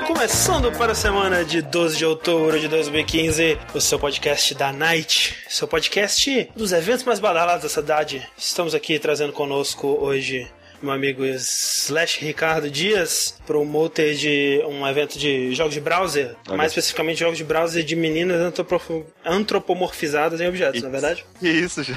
Começando para a semana de 12 de outubro de 2015, o seu podcast da Night, seu podcast dos eventos mais badalados da cidade. Estamos aqui trazendo conosco hoje meu amigo Slash Ricardo Dias, promoter de um evento de jogos de browser, Olha. mais especificamente jogos de browser de meninas antropo- antropomorfizadas em objetos, não é verdade? Isso, já.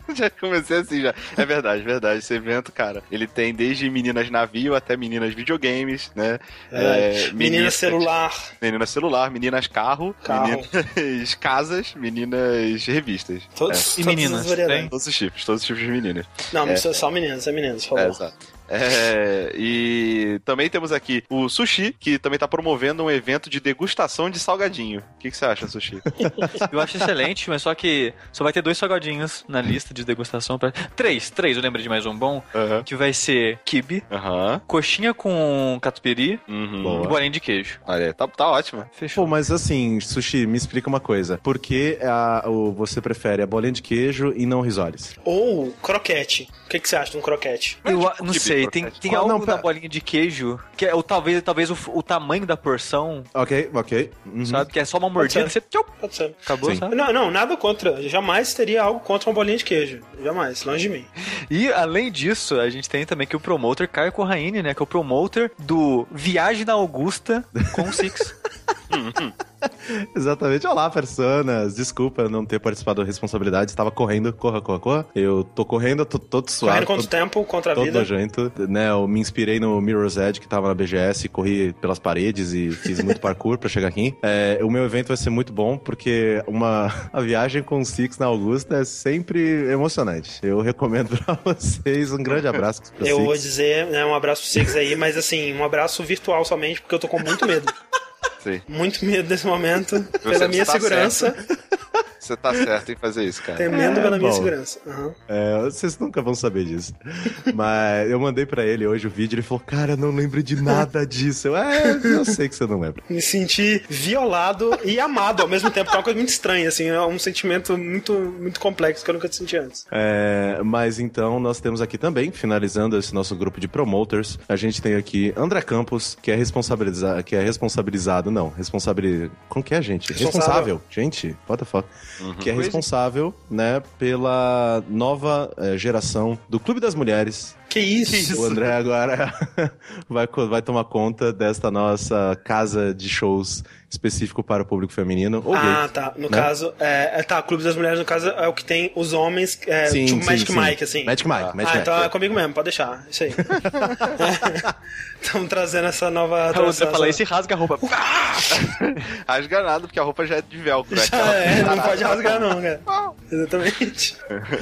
já comecei assim já. É verdade, verdade. Esse evento, cara, ele tem desde meninas navio até meninas videogames, né? É, É, menina celular. Meninas celular, meninas carro, Carro. meninas casas, meninas revistas. Todos, E todas meninas? Todos os tipos, todos os tipos de meninas. Não, É. só, só meninas, é meninas, por É, favor. exato. É, e também temos aqui o Sushi, que também tá promovendo um evento de degustação de salgadinho. O que, que você acha, Sushi? Eu acho excelente, mas só que só vai ter dois salgadinhos na lista de degustação. Pra... Três, três, eu lembro de mais um bom. Aham. Que vai ser kibe, Aham. coxinha com catupiry Uhum. E bolinha de queijo. Olha, tá, tá ótimo. Fechou. Pô, mas assim, Sushi, me explica uma coisa. Por que a, o, você prefere a bolinha de queijo e não risoles? Ou croquete. O que, que você acha de um croquete? Eu tipo não kibe, sei, tem, croquete. tem Qual- algo não, pera- bolinha de queijo que é o, talvez, talvez o, o tamanho da porção, Ok, ok. Uhum. sabe? Que é só uma mordida, ser. você tchau, Pode ser. acabou, Sim. sabe? Não, não, nada contra. Jamais teria algo contra uma bolinha de queijo. Jamais, longe de mim. E além disso, a gente tem também que o promoter Caio Corraine, né? Que é o promoter do Viagem na Augusta com o Six. Exatamente. Olá, personas. Desculpa não ter participado da responsabilidade. Estava correndo, corra, corra, corra. Eu tô correndo, tô todo suado. Correndo contra o tempo, contra a todo vida. nojento. Né, eu me inspirei no Mirror's Edge, que tava na BGS, corri pelas paredes e fiz muito parkour pra chegar aqui. É, o meu evento vai ser muito bom, porque uma a viagem com o Six na Augusta é sempre emocionante. Eu recomendo pra vocês um grande abraço pro Eu Six. vou dizer, né, um abraço pro Six aí, mas assim, um abraço virtual somente, porque eu tô com muito medo. Sim. Muito medo nesse momento, pela minha tá segurança. Você tá certo em fazer isso, cara. Temendo pela minha bom. segurança. Aham. É, vocês nunca vão saber disso. Mas eu mandei pra ele hoje o vídeo, ele falou, cara, eu não lembro de nada disso. Eu, é, eu sei que você não lembra. Me senti violado e amado ao mesmo tempo, que é uma coisa muito estranha, assim, é um sentimento muito, muito complexo que eu nunca senti antes. É, mas então nós temos aqui também, finalizando esse nosso grupo de promoters, a gente tem aqui André Campos, que é responsabilizado, que é responsabilizado, não, responsabilizado, como que é, gente? Responsável. Responsável, gente, what the fuck? Que é responsável, né, pela nova eh, geração do Clube das Mulheres. Que isso? O André agora vai, vai tomar conta desta nossa casa de shows específico para o público feminino. Ou Ah, gay. tá. No né? caso, é, é, tá, Clube das Mulheres, no caso, é o que tem os homens, é, Sim, tipo sim, Magic sim. Mike, assim. Magic Mike, Magic ah, Mike. então é comigo mesmo, pode deixar. Isso aí. Estamos trazendo essa nova. Você essa- fala isso e rasga a roupa. Rasga nada, porque a roupa já é de velcro. né? Já é, não pode rasgar não, cara. Exatamente.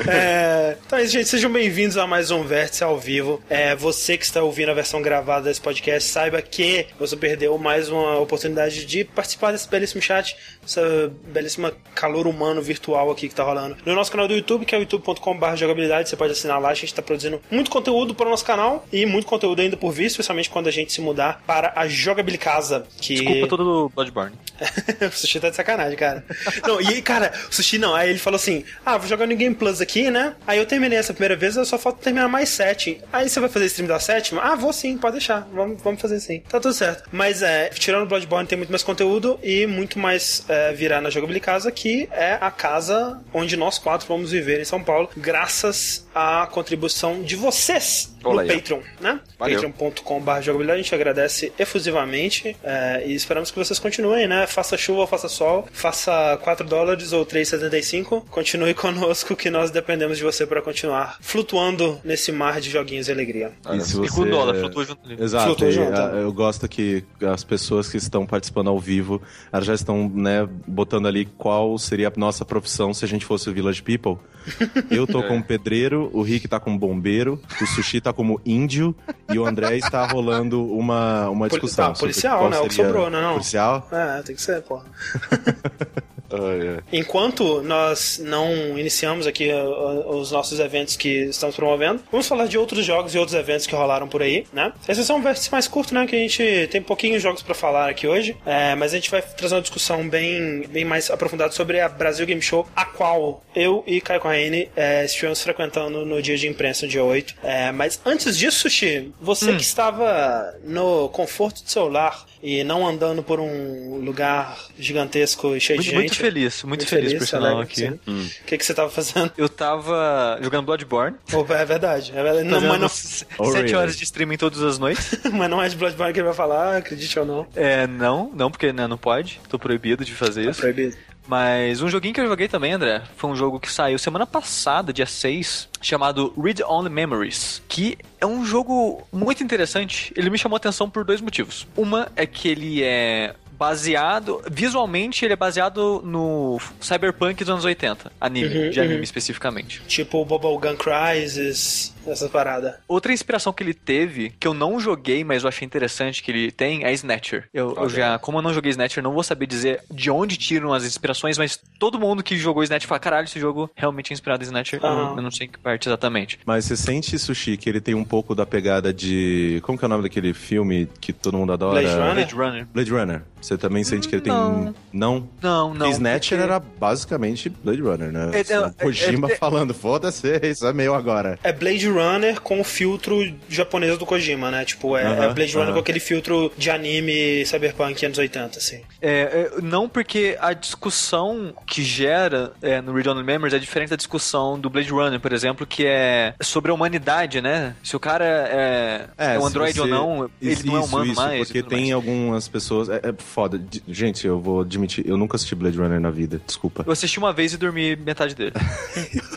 É, então é isso, gente. Sejam bem-vindos a mais um Vértice ao vivo. É, você que está ouvindo a versão gravada desse podcast, saiba que você perdeu mais uma oportunidade de participar desse belíssimo chat, essa belíssima calor humano virtual aqui que tá rolando. No nosso canal do YouTube, que é o youtube.com.br jogabilidade, você pode assinar lá. A gente está produzindo muito conteúdo para o nosso canal e muito conteúdo ainda por vir, especialmente quando a gente se mudar para a Jogabilidade Casa. Que... Desculpa todo do Bloodborne. o Sushi tá de sacanagem, cara. Não, e aí, cara, o Sushi não. Aí ele falou assim: Ah, vou jogar no Game Plus aqui, né? Aí eu terminei essa primeira vez, eu só falta terminar mais sete. Aí você vai fazer stream da sétima? Ah, vou sim, pode deixar. Vamos, vamos fazer sim. Tá tudo certo. Mas é, tirando o Bloodborne, tem muito mais conteúdo e muito mais é, virar na Jogabilidade Casa, que é a casa onde nós quatro vamos viver em São Paulo, graças à contribuição de vocês no Olha aí. Patreon, né? Patreon.com.br jogabilidade, a gente agradece efusivamente é, e esperamos que vocês continuem, né? Faça chuva ou faça sol, faça 4 dólares ou 3,75. Continue conosco que nós dependemos de você para continuar flutuando nesse mar de joguinhos e alegria. E se E com você- dólar, flutua junto ali. Exato, Flutua e, junto. a- eu gosto que as pessoas que estão participando ao vivo, elas já estão, né, botando ali qual seria a nossa profissão se a gente fosse o Village People. Eu tô como pedreiro, o Rick tá como bombeiro, o Sushi tá como índio e o André está rolando uma, uma Poli- discussão. tá, sobre policial, né? O que sobrou, não, não. Policial? É, tem que ser, porra. Ah, é. Enquanto nós não iniciamos aqui uh, uh, os nossos eventos que estamos promovendo, vamos falar de outros jogos e outros eventos que rolaram por aí, né? Esse é um vértice mais curto, né? Que a gente tem pouquinhos jogos pra falar aqui hoje, é, mas a gente vai trazer uma discussão bem, bem mais aprofundada sobre a Brasil Game Show, a qual eu e Caio Corraine é, estivemos frequentando no dia de imprensa, dia 8. É, mas antes disso, Sushi, você que estava no conforto do seu lar e não andando por um lugar gigantesco e cheio Muito, de muito gente. feliz, muito, feliz, por sinal aqui. O que, que você tava fazendo? Eu tava jogando Bloodborne. Opa, é verdade. É verdade. Não, mas, não, Oh, sete really? horas de streaming todas as noites. mas não é de Bloodborne que ele vai falar, acredite ou não. É, não, não, porque né, não pode. Tô proibido de fazer É isso. proibido. Mas um joguinho que eu joguei também, André, foi um jogo que saiu semana passada, dia 6, chamado Read Only Memories, que é um jogo muito interessante. Ele me chamou a atenção por dois motivos. Uma é que ele é baseado, visualmente ele é baseado no Cyberpunk dos anos 80, anime, Uhum, de anime uhum. especificamente. Tipo o Bubblegum Crisis, essas paradas. Outra inspiração que ele teve, que eu não joguei, mas eu achei interessante que ele tem, é Snatcher. Eu, eu já, como eu não joguei Snatcher, não vou saber dizer de onde tiram as inspirações, mas todo mundo que jogou Snatcher fala, caralho, esse jogo realmente é inspirado em Snatcher. Eu- não sei em que parte exatamente. Mas você sente, Sushi, que ele tem um pouco da pegada de. Como que é o nome daquele filme que todo mundo adora? Blade Runner? Blade Runner. Blade Runner. Você também sente que ele tem. Não. Não? Não, não. Snatcher porque- era basicamente Blade Runner, né? É, é, O Kojima é, é- falando, foda-se, isso é meu agora. É Blade Runner com o filtro japonês do Kojima, né? Tipo, é, é Blade Runner com aquele filtro de anime cyberpunk anos 80, assim. É, é, não porque a discussão que gera é, no Read Only Memories é diferente da discussão do Blade Runner, por exemplo, que é sobre a humanidade, né? Se o cara é, é, um se androide ou não, ele Isso, não é humano isso, mais. Porque tem mais. algumas pessoas. É, é foda. De- Gente, eu vou admitir, eu nunca assisti Blade Runner na vida, desculpa. Eu assisti uma vez e dormi metade dele.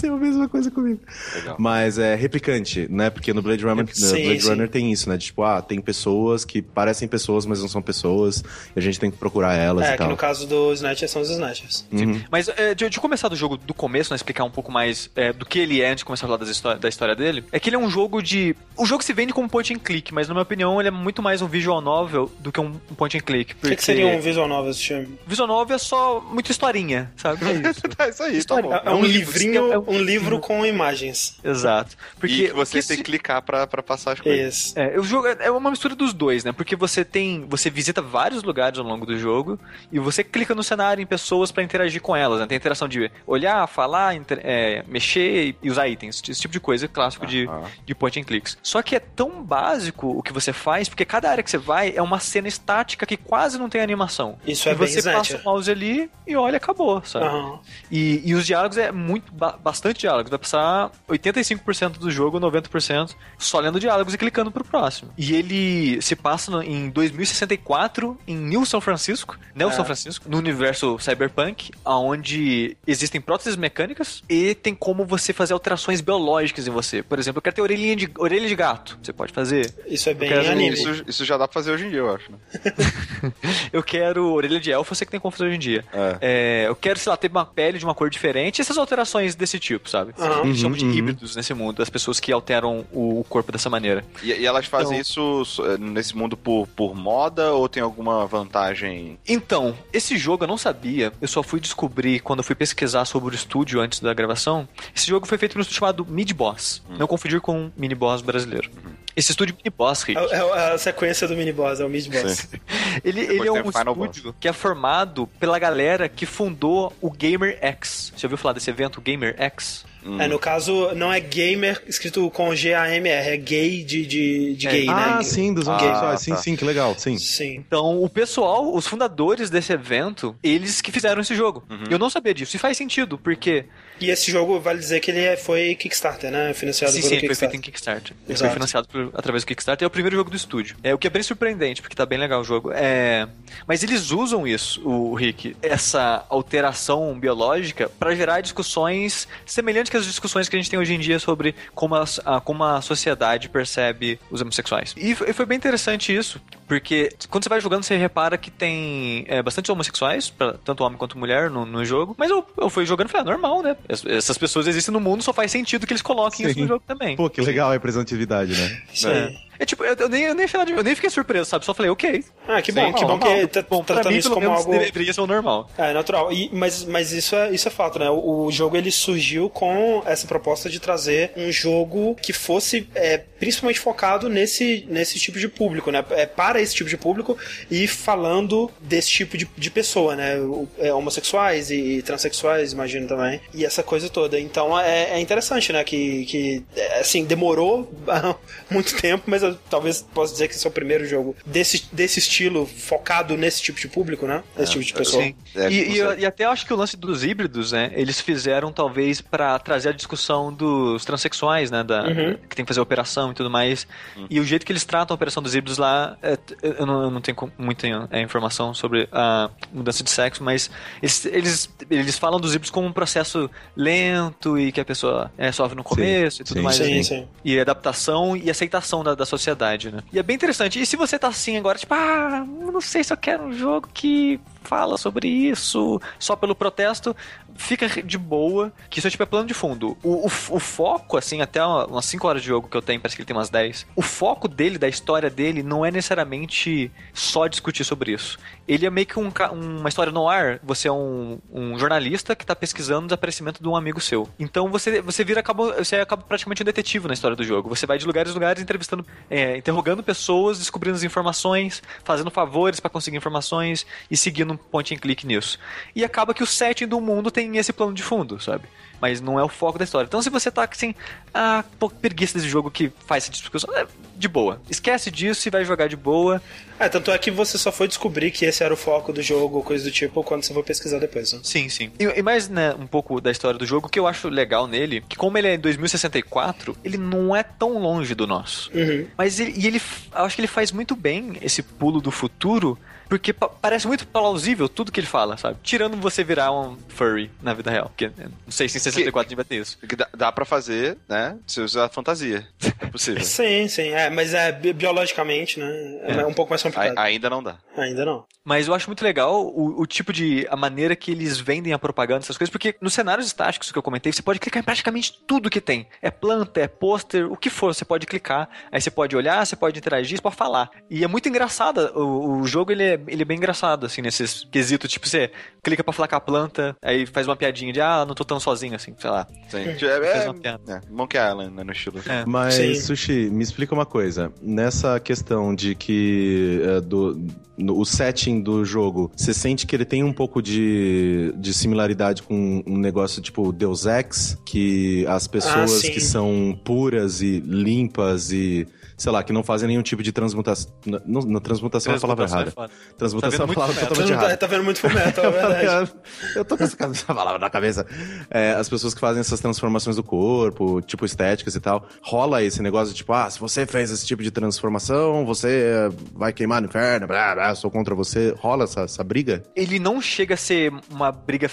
Aconteceu a mesma coisa comigo. Legal. Mas é replicante, né? Porque no Blade Runner, no Sim, Blade sim. Runner tem isso, né? De, tipo, ah, tem pessoas que parecem pessoas, mas não são pessoas, e a gente tem que procurar elas É, e que tal. no caso do Snatcher são os Snatchers. Uhum. Mas é, de, de começar do jogo do começo, né, explicar um pouco mais é, do que ele é antes de começar a falar das histó- da história dele, é que ele é um jogo de. O jogo se vende como point and click, mas na minha opinião ele é muito mais um visual novel do que um point and click. O Porque que, que seria um visual novel esse filme? visual novel é só muita historinha, sabe? É isso. Tá, isso aí, tá bom. É, é um livrinho, é um- um livro com imagens. Exato. Porque E que você que tem se- que clicar pra, pra passar as coisas. Isso. É, o jogo é uma mistura dos dois, né? Porque você tem, você visita vários lugares ao longo do jogo e você clica no cenário em pessoas pra interagir com elas, né? Tem interação de olhar, falar, inter- é, mexer e- usar itens, esse tipo de coisa clássico de, de point and clicks. Só que é tão básico o que você faz, porque cada área que você vai é uma cena estática que quase não tem animação. Isso e é bem você passa Snatcher. o mouse ali e olha, acabou, sabe? E, e os diálogos é muito, ba- bastante diálogos. Vai passar 85% do jogo, 90% só lendo diálogos e clicando pro próximo. E ele se passa no- em 2064 em New São Francisco, Neo É. São Francisco, no universo cyberpunk, onde existem próteses mecânicas e tem como você fazer alterações biológicas em você. Por exemplo, eu quero ter orelhinha de, orelha de gato. Você pode fazer. Isso é bem quero- anime. Isso, isso já dá pra fazer hoje em dia, eu acho. Né? Eu quero orelha de elfo, eu sei que tem como fazer hoje em dia. É. É, eu quero, sei lá, ter uma pele de uma cor diferente, essas alterações desse tipo, sabe? Aham. A gente chama de Uhum, uhum. híbridos nesse mundo, as pessoas que alteram o, corpo dessa maneira. E, e elas fazem Então- isso so- eh, nesse mundo por, por moda ou tem alguma vantagem? Então, esse jogo eu não sabia, eu só fui descobrir quando eu fui pesquisar sobre o estúdio antes da gravação. Esse jogo foi feito por um estúdio chamado Mid Boss, não confundir com um Mini Boss brasileiro. Esse estúdio Mini Boss, Rick, É, é a sequência do mini boss, é o mid boss. Sim. ele, Depois ele é um estúdio que é formado pela galera que fundou o Gamer X. Você ouviu falar desse evento Gamer X? É, no caso, não é gamer escrito com G-A-M-R, é gay de, de, de É. gay, né? Ah, sim, dos Ah. Sim, tá. sim, que legal, sim. Sim. Então, o pessoal, os fundadores desse evento, eles que fizeram esse jogo. Eu não sabia disso. E faz sentido, porque. E esse jogo, vale dizer que ele é- foi Kickstarter, né? Financiado sim, pelo sim, ele foi feito Kickstarter. em Kickstarter. Ele Exato. foi financiado por- através do Kickstarter. É o primeiro jogo do estúdio. É o que é bem surpreendente, porque tá bem legal o jogo. É... Mas eles usam isso, o Rick, essa alteração biológica, pra gerar discussões semelhantes que as discussões que a gente tem hoje em dia sobre como a, como a sociedade percebe os homossexuais. E foi bem interessante isso, Porque quando você vai jogando, você repara que tem é, bastante homossexuais, pra, tanto homem quanto mulher, no, no jogo. Mas eu, eu fui jogando e falei, ah, normal, né? Es- Essas pessoas existem no mundo, só faz sentido que eles coloquem isso Sim. no jogo também. Pô, que legal a representatividade, né? Isso É. aí. É tipo, eu, eu nem, eu, nem, eu nem fiquei surpreso, sabe? Só falei, ok. Ah, que bom, Sim, que bom normal. que tá Bom, pra tratando mim, isso como algo... deveria ser o normal. É natural. E- mas mas isso, é, isso é fato, né? O, o jogo ele surgiu com essa proposta de trazer um jogo que fosse é, principalmente focado nesse, nesse tipo de público, né? É, para esse tipo de público e falando desse tipo de, de pessoa, né? É, homossexuais e, transexuais, imagino também. E essa coisa toda. Então é, é interessante, né? Que, que é, assim, demorou muito tempo, mas eu talvez possa dizer que esse é o primeiro jogo desse, desse estilo focado nesse tipo de público, né? Nesse tipo de pessoa. Sim. É, e, e, e até acho que o lance dos híbridos, né? Eles fizeram talvez pra trazer a discussão dos transexuais, né? Da, Uhum. Que tem que fazer a operação e tudo mais. E o jeito que eles tratam a operação dos híbridos lá, é, eu, não, eu não tenho muita é, informação sobre a mudança de sexo, mas eles, eles, eles falam dos híbridos como um processo lento e que a pessoa é, sofre no começo e tudo Sim, mais. Sim, assim. sim. E adaptação e aceitação da, da sociedade, né? E é bem interessante. E se você tá assim agora, tipo, ah, não sei se eu quero um jogo que fala sobre isso só pelo protesto, fica de boa, que isso é tipo é plano de fundo. O, o, o foco, assim, até umas 5 horas de jogo que eu tenho, parece que ele tem umas 10, o foco dele, da história dele, não é necessariamente só discutir sobre isso. Ele é meio que um, uma história no ar. Você é um, um jornalista que tá pesquisando o desaparecimento de um amigo seu. Então você, você vira, acaba, você acaba praticamente um detetive na história do jogo. Você vai de lugares em lugares entrevistando, é, interrogando pessoas, descobrindo as informações, fazendo favores pra conseguir informações e seguindo um point and click nisso. E acaba que o setting do mundo tem esse plano de fundo, sabe? Mas não é o foco da história. Então se você tá assim, ah, pô, preguiça desse jogo que faz essa discussão, é de boa. Esquece disso e vai jogar de boa. É, tanto é que você só foi descobrir que esse era o foco do jogo, ou coisa do tipo, quando você for pesquisar depois. Né? Sim, sim. E, e mais, né, um pouco da história do jogo, que eu acho legal nele, que como ele é em 2064, ele não é tão longe do nosso. Uhum. Mas ele, e ele, acho que ele faz muito bem esse pulo do futuro, porque pa- parece muito plausível tudo que ele fala, sabe? Tirando você virar um furry na vida real. Que, né, não sei se em 64 a gente vai ter isso. Que dá, dá pra fazer, né? Se usar fantasia. É possível. Sim, sim, é, mas é bi- biologicamente, né? É, É. um pouco mais complicado. A- ainda não dá. Ainda não. Mas eu acho muito legal o, o tipo de. a maneira que eles vendem a propaganda, essas coisas, porque nos cenários estáticos que eu comentei, você pode clicar em praticamente tudo que tem. É planta, é pôster, o que for, você pode clicar. Aí você pode olhar, você pode interagir, você pode falar. E é muito engraçado. O, o jogo ele é, ele é bem engraçado, assim, nesses quesitos. Tipo, você clica pra falar com a planta, aí faz uma piadinha de ah, não tô tão sozinho assim, sei lá. Sim. É, Faz é, uma piada. é, Monkey Island, né, no estilo. É. Mas, Sim. Sushi, me explica uma coisa. Nessa questão de que é, do, no- o setting do jogo, você sente que ele tem um pouco de, de similaridade com um negócio tipo Deus Ex, que as pessoas sim. que são puras e limpas e, sei lá, que não fazem nenhum tipo de transmutação. Não, não, transmutação é a palavra errada. foda. Transmutação Tá é a vendo palavra totalmente não tá, errada. tá vendo muito fumeto, é verdade. Eu tô com essa palavra na cabeça. É, as pessoas que fazem essas transformações do corpo, tipo estéticas e tal, rola esse negócio de tipo, ah, se você fez esse tipo de transformação, você vai queimar no inferno, blá, blá, sou contra você. Rola essa, essa briga? ele não chega a ser uma briga,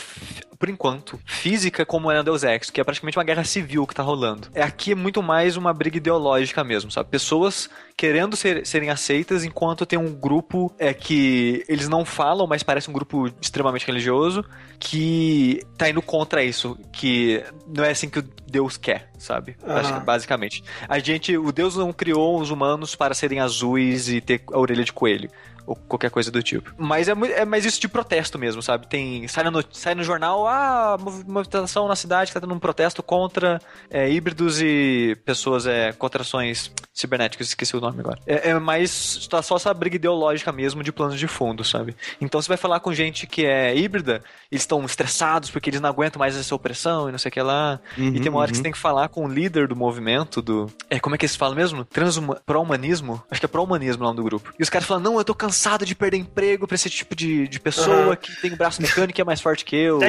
por enquanto, física como era Deus Ex, que é praticamente uma guerra civil que tá rolando. É aqui é muito mais uma briga ideológica mesmo, sabe? Pessoas querendo ser- serem aceitas enquanto tem um grupo é que eles não falam, mas parece um grupo extremamente religioso que tá indo contra isso, que não é assim que Deus quer, sabe? Aham. basicamente. A gente, o Deus não criou os humanos para serem azuis e ter a orelha de coelho ou qualquer coisa do tipo. Mas é, é mais isso de protesto mesmo, sabe? Tem sai, no, sai no jornal, ah, mov- movimentação na cidade que tá tendo um protesto contra é, híbridos e pessoas é, contra ações cibernéticas, esqueci o nome agora. É, é mais tá só essa briga ideológica mesmo de planos de fundo, sabe? Então você vai falar com gente que é híbrida, eles estão estressados porque eles não aguentam mais essa opressão e não sei o que lá. e tem uma hora que você tem que falar com o líder do movimento do. É, como é que eles falam mesmo? Transuma... Pró-humanismo? Acho que é pró-humanismo o nome do grupo. E os caras falam: não, eu tô cansado de perder emprego pra esse tipo de, de pessoa Aham. que tem o braço mecânico e é mais forte que eu.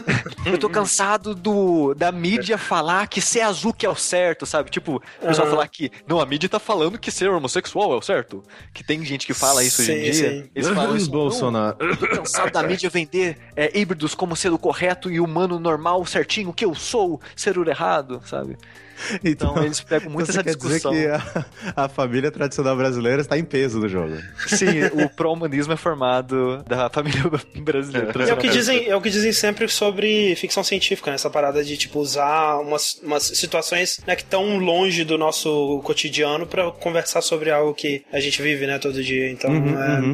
Eu tô cansado do, da mídia falar que ser azul que é o certo, sabe? Tipo, o pessoal falar que. Não, a mídia tá falando que ser homossexual é o certo. Que tem gente que fala isso hoje em Sim, dia. sim. Eles falam isso. Bolsonaro. "Não, tô cansado da mídia vender é, híbridos como sendo correto e humano normal, certinho, que eu sou, ser o errado, sabe? Então, eles pegam muito você essa quer discussão. dizer que a, a família tradicional brasileira está em peso no jogo. Sim, o pró-humanismo é formado da família brasileira. É o que dizem, é o que dizem sempre sobre ficção científica, né? Essa parada de tipo usar umas, umas situações né, que estão longe do nosso cotidiano pra conversar sobre algo que a gente vive, né, todo dia. Então,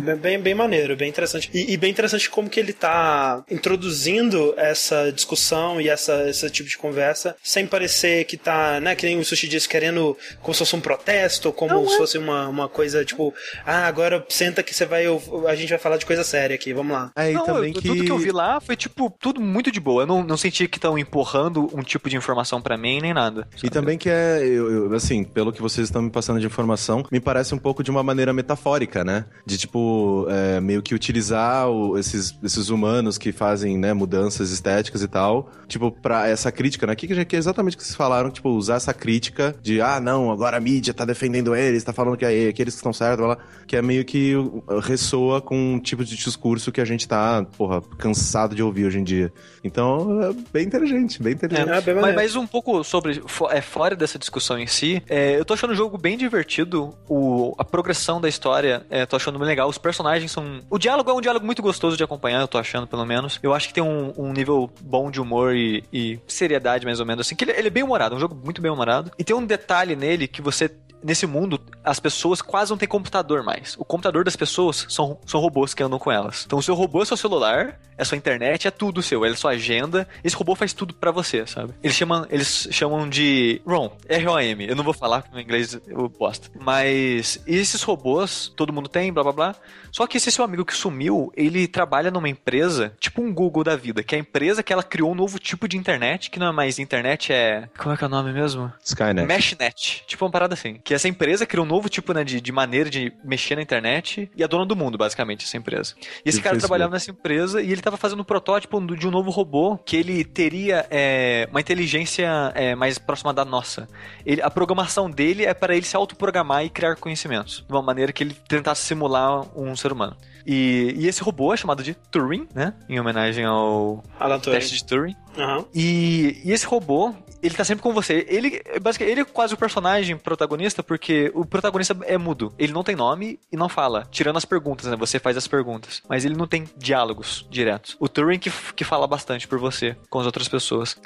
é bem, bem maneiro, bem interessante. E, e bem interessante como que ele tá introduzindo essa discussão e essa, esse tipo de conversa sem parecer que tá, né, que nem o Sushi disse, querendo como se fosse um protesto, como se fosse uma, uma coisa tipo, ah, agora senta que você vai, a gente vai falar de coisa séria aqui, vamos lá. É, Não, também eu- que... tudo que eu vi lá foi, tipo, tudo muito de boa. Eu não, não senti que estão empurrando um tipo de informação pra mim, nem nada. E também que é, eu- eu- assim, pelo que vocês estão me passando de informação, me parece um pouco de uma maneira metafórica, né? De, tipo, é, meio que utilizar o- esses, esses humanos que fazem, né, mudanças estéticas e tal, tipo, pra essa crítica, né? Que, que é exatamente o que vocês falaram, tipo, usar essa crítica de, ah, não, agora a mídia tá defendendo eles, tá falando que é aqueles que estão certos, que é meio que uh, ressoa com um tipo de discurso que a gente tá, porra, cansado de ouvir hoje em dia. Então, é bem inteligente, bem inteligente. É, Mas, mas um pouco sobre. É, fora dessa discussão em si, é, eu tô achando o jogo bem divertido. O, a progressão da história, é, tô achando bem legal. Os personagens são. O diálogo é um diálogo muito gostoso de acompanhar, eu tô achando, pelo menos. Eu acho que tem um, um nível bom de humor e, e seriedade, mais ou menos. Assim, que ele, ele é bem humorado, é um jogo muito bem humorado. E tem um detalhe nele que você. Nesse mundo, as pessoas quase não têm computador mais. O computador das pessoas são, são robôs que andam com elas. Então, o seu robô é seu celular, é sua internet, é tudo seu. É sua agenda. Esse robô faz tudo pra você, sabe? Eles chamam, eles chamam de ROM, R-O-M. Eu não vou falar, no inglês eu bosta. Mas esses robôs, todo mundo tem, blá blá blá. Só que esse seu amigo que sumiu, ele trabalha numa empresa, tipo um Google da vida, que é a empresa que ela criou um novo tipo de internet, que não é mais internet, é. Como é que é o nome mesmo? Skynet. Meshnet. Tipo uma parada assim. Que essa empresa criou um novo tipo né, de, de maneira de mexer na internet e é dona do mundo, basicamente, essa empresa. E esse E cara Facebook. trabalhava nessa empresa e ele tava fazendo um protótipo de um novo robô que ele teria é, uma inteligência é, mais próxima da nossa. Ele- a programação dele é para ele se autoprogramar e criar conhecimentos. De uma maneira que ele tentasse simular um ser humano. E, e esse robô é chamado de Turing, né? Em homenagem ao teste de Turing. Aham. E, e esse robô, ele tá sempre com você. Ele, basicamente, ele é quase o personagem protagonista, porque o protagonista é mudo. Ele não tem nome e não fala. Tirando as perguntas, né? Você faz as perguntas. Mas ele não tem diálogos diretos. O Turing que, que fala bastante por você com as outras pessoas.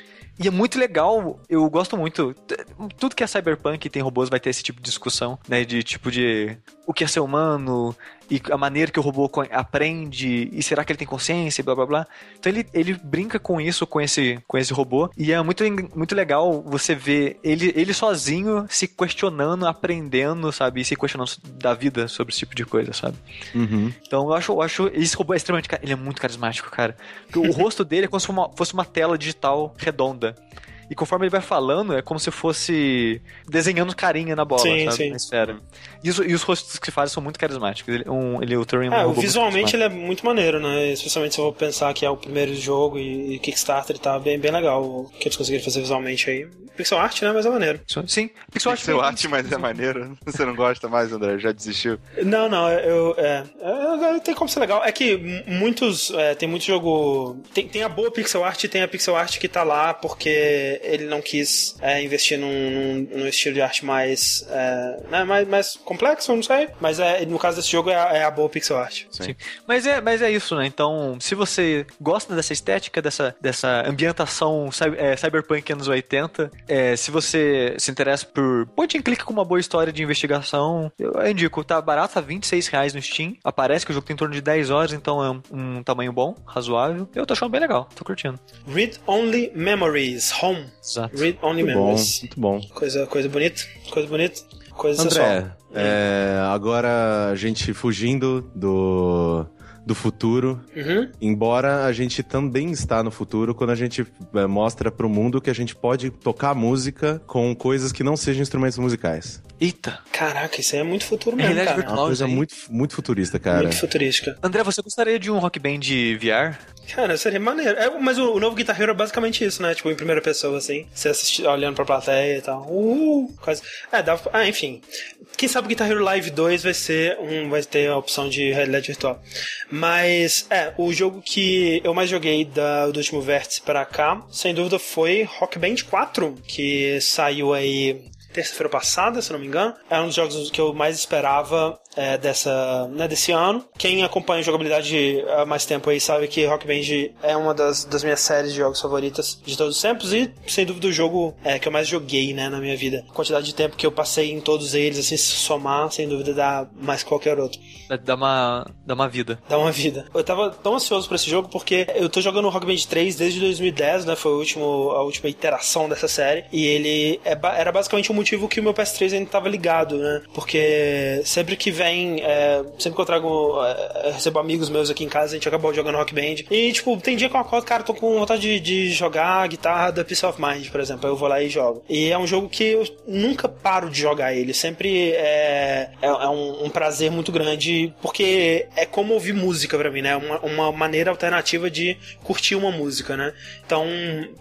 E é muito legal, eu gosto muito. Tudo que é cyberpunk e tem robôs vai ter esse tipo de discussão, né? De tipo de o que é ser humano e a maneira que o robô aprende e será que ele tem consciência e blá blá blá. Então ele, ele brinca com isso, com esse, com esse robô. E é muito, muito legal você ver ele, ele sozinho se questionando, aprendendo, sabe? E se questionando da vida sobre esse tipo de coisa, sabe? Uhum. Então eu acho, eu acho esse robô é extremamente. Ele é muito carismático, cara. Porque o rosto dele é como se fosse uma, fosse uma tela digital redonda. E conforme ele vai falando, é como se fosse desenhando carinha na bola, Sim, sabe? sim. Na esfera. E os, e os rostos que fazem são muito carismáticos. Ele, um, ele o Turing é um É, visualmente ele é muito maneiro, né? Especialmente se eu vou pensar que é o primeiro jogo e, e Kickstarter, ele tá bem, bem legal o que eles conseguiram fazer visualmente aí. Pixel art, né? Mas é maneiro. Sim, pixel art Seu bem- arte, mas é maneiro. Você não gosta mais, André? Já desistiu? Não, não, eu. É, é, tem como ser legal. É que muitos. é, tem muito jogo. Tem, tem a boa pixel art e tem a pixel art que tá lá porque ele não quis é, investir num, num, num estilo de arte mais, é, né, mais. mais complexo, não sei. Mas é, no caso desse jogo é a, é a boa pixel art. Sim. Mas é, mas é isso, né? Então, se você gosta dessa estética, dessa, dessa ambientação é, cyberpunk anos 80, é, se você se interessa por point and click com uma boa história de investigação, eu indico, tá barato, tá 26 reais no Steam. Aparece que o jogo tem em torno de 10 horas, então é um, um tamanho bom, razoável. Eu tô achando bem legal, tô curtindo. Read Only Memories. Home. Exato. Read Only Muito bom, Memories. muito bom. Coisa, coisa bonita. Coisa bonita. Coisa André, sensual. é, agora a gente fugindo do, do futuro, Uhum. embora a gente também está no futuro quando a gente é, mostra pro mundo que a gente pode tocar música com coisas que não sejam instrumentos musicais. Eita. Caraca, isso aí é muito futuro mesmo, Realidade cara. É uma coisa aí. muito, muito futurista, cara. Muito futurística. André, você gostaria de um Rock Band VR? Cara, seria maneiro. É, mas o, o novo Guitar Hero é basicamente isso, né? Tipo, em primeira pessoa, assim. Você assistir, olhando pra plateia e tal. Uh, quase. É, dá. Ah, enfim. Quem sabe o Guitar Hero Live 2 vai ser um. Vai ter a opção de realidade virtual. Mas, é, o jogo que eu mais joguei da, do último vértice pra cá, sem dúvida, foi Rock Band 4, que saiu aí terça-feira passada, se não me engano. É um dos jogos que eu mais esperava é, dessa, né, desse ano. Quem acompanha jogabilidade há mais tempo aí sabe que Rock Band é uma das, das minhas séries de jogos favoritas de todos os tempos e, sem dúvida, o jogo é, que eu mais joguei né, na minha vida. A quantidade de tempo que eu passei em todos eles, assim, se somar, sem dúvida, dá mais que qualquer outro. Dá- uma, dá uma vida. Dá uma vida. Eu tava tão ansioso pra esse jogo porque eu tô jogando Rock Band 3 desde 2010, né? Foi o último, a última iteração dessa série. E ele é era basicamente o motivo que o meu PS3 ainda tava ligado, né? Porque sempre que vem, é, sempre que eu trago, é, eu recebo amigos meus aqui em casa, a gente acabou jogando Rock Band. E, tipo, tem dia que eu acordo, cara, tô com vontade de, de jogar a guitarra da Peace of Mind, por exemplo. Aí eu vou lá e jogo. E é um jogo que eu nunca paro de jogar ele. Sempre é, é, é um, um prazer muito grande, porque é como ouvir música pra mim, né? Uma, uma maneira alternativa de curtir uma música, né? Então,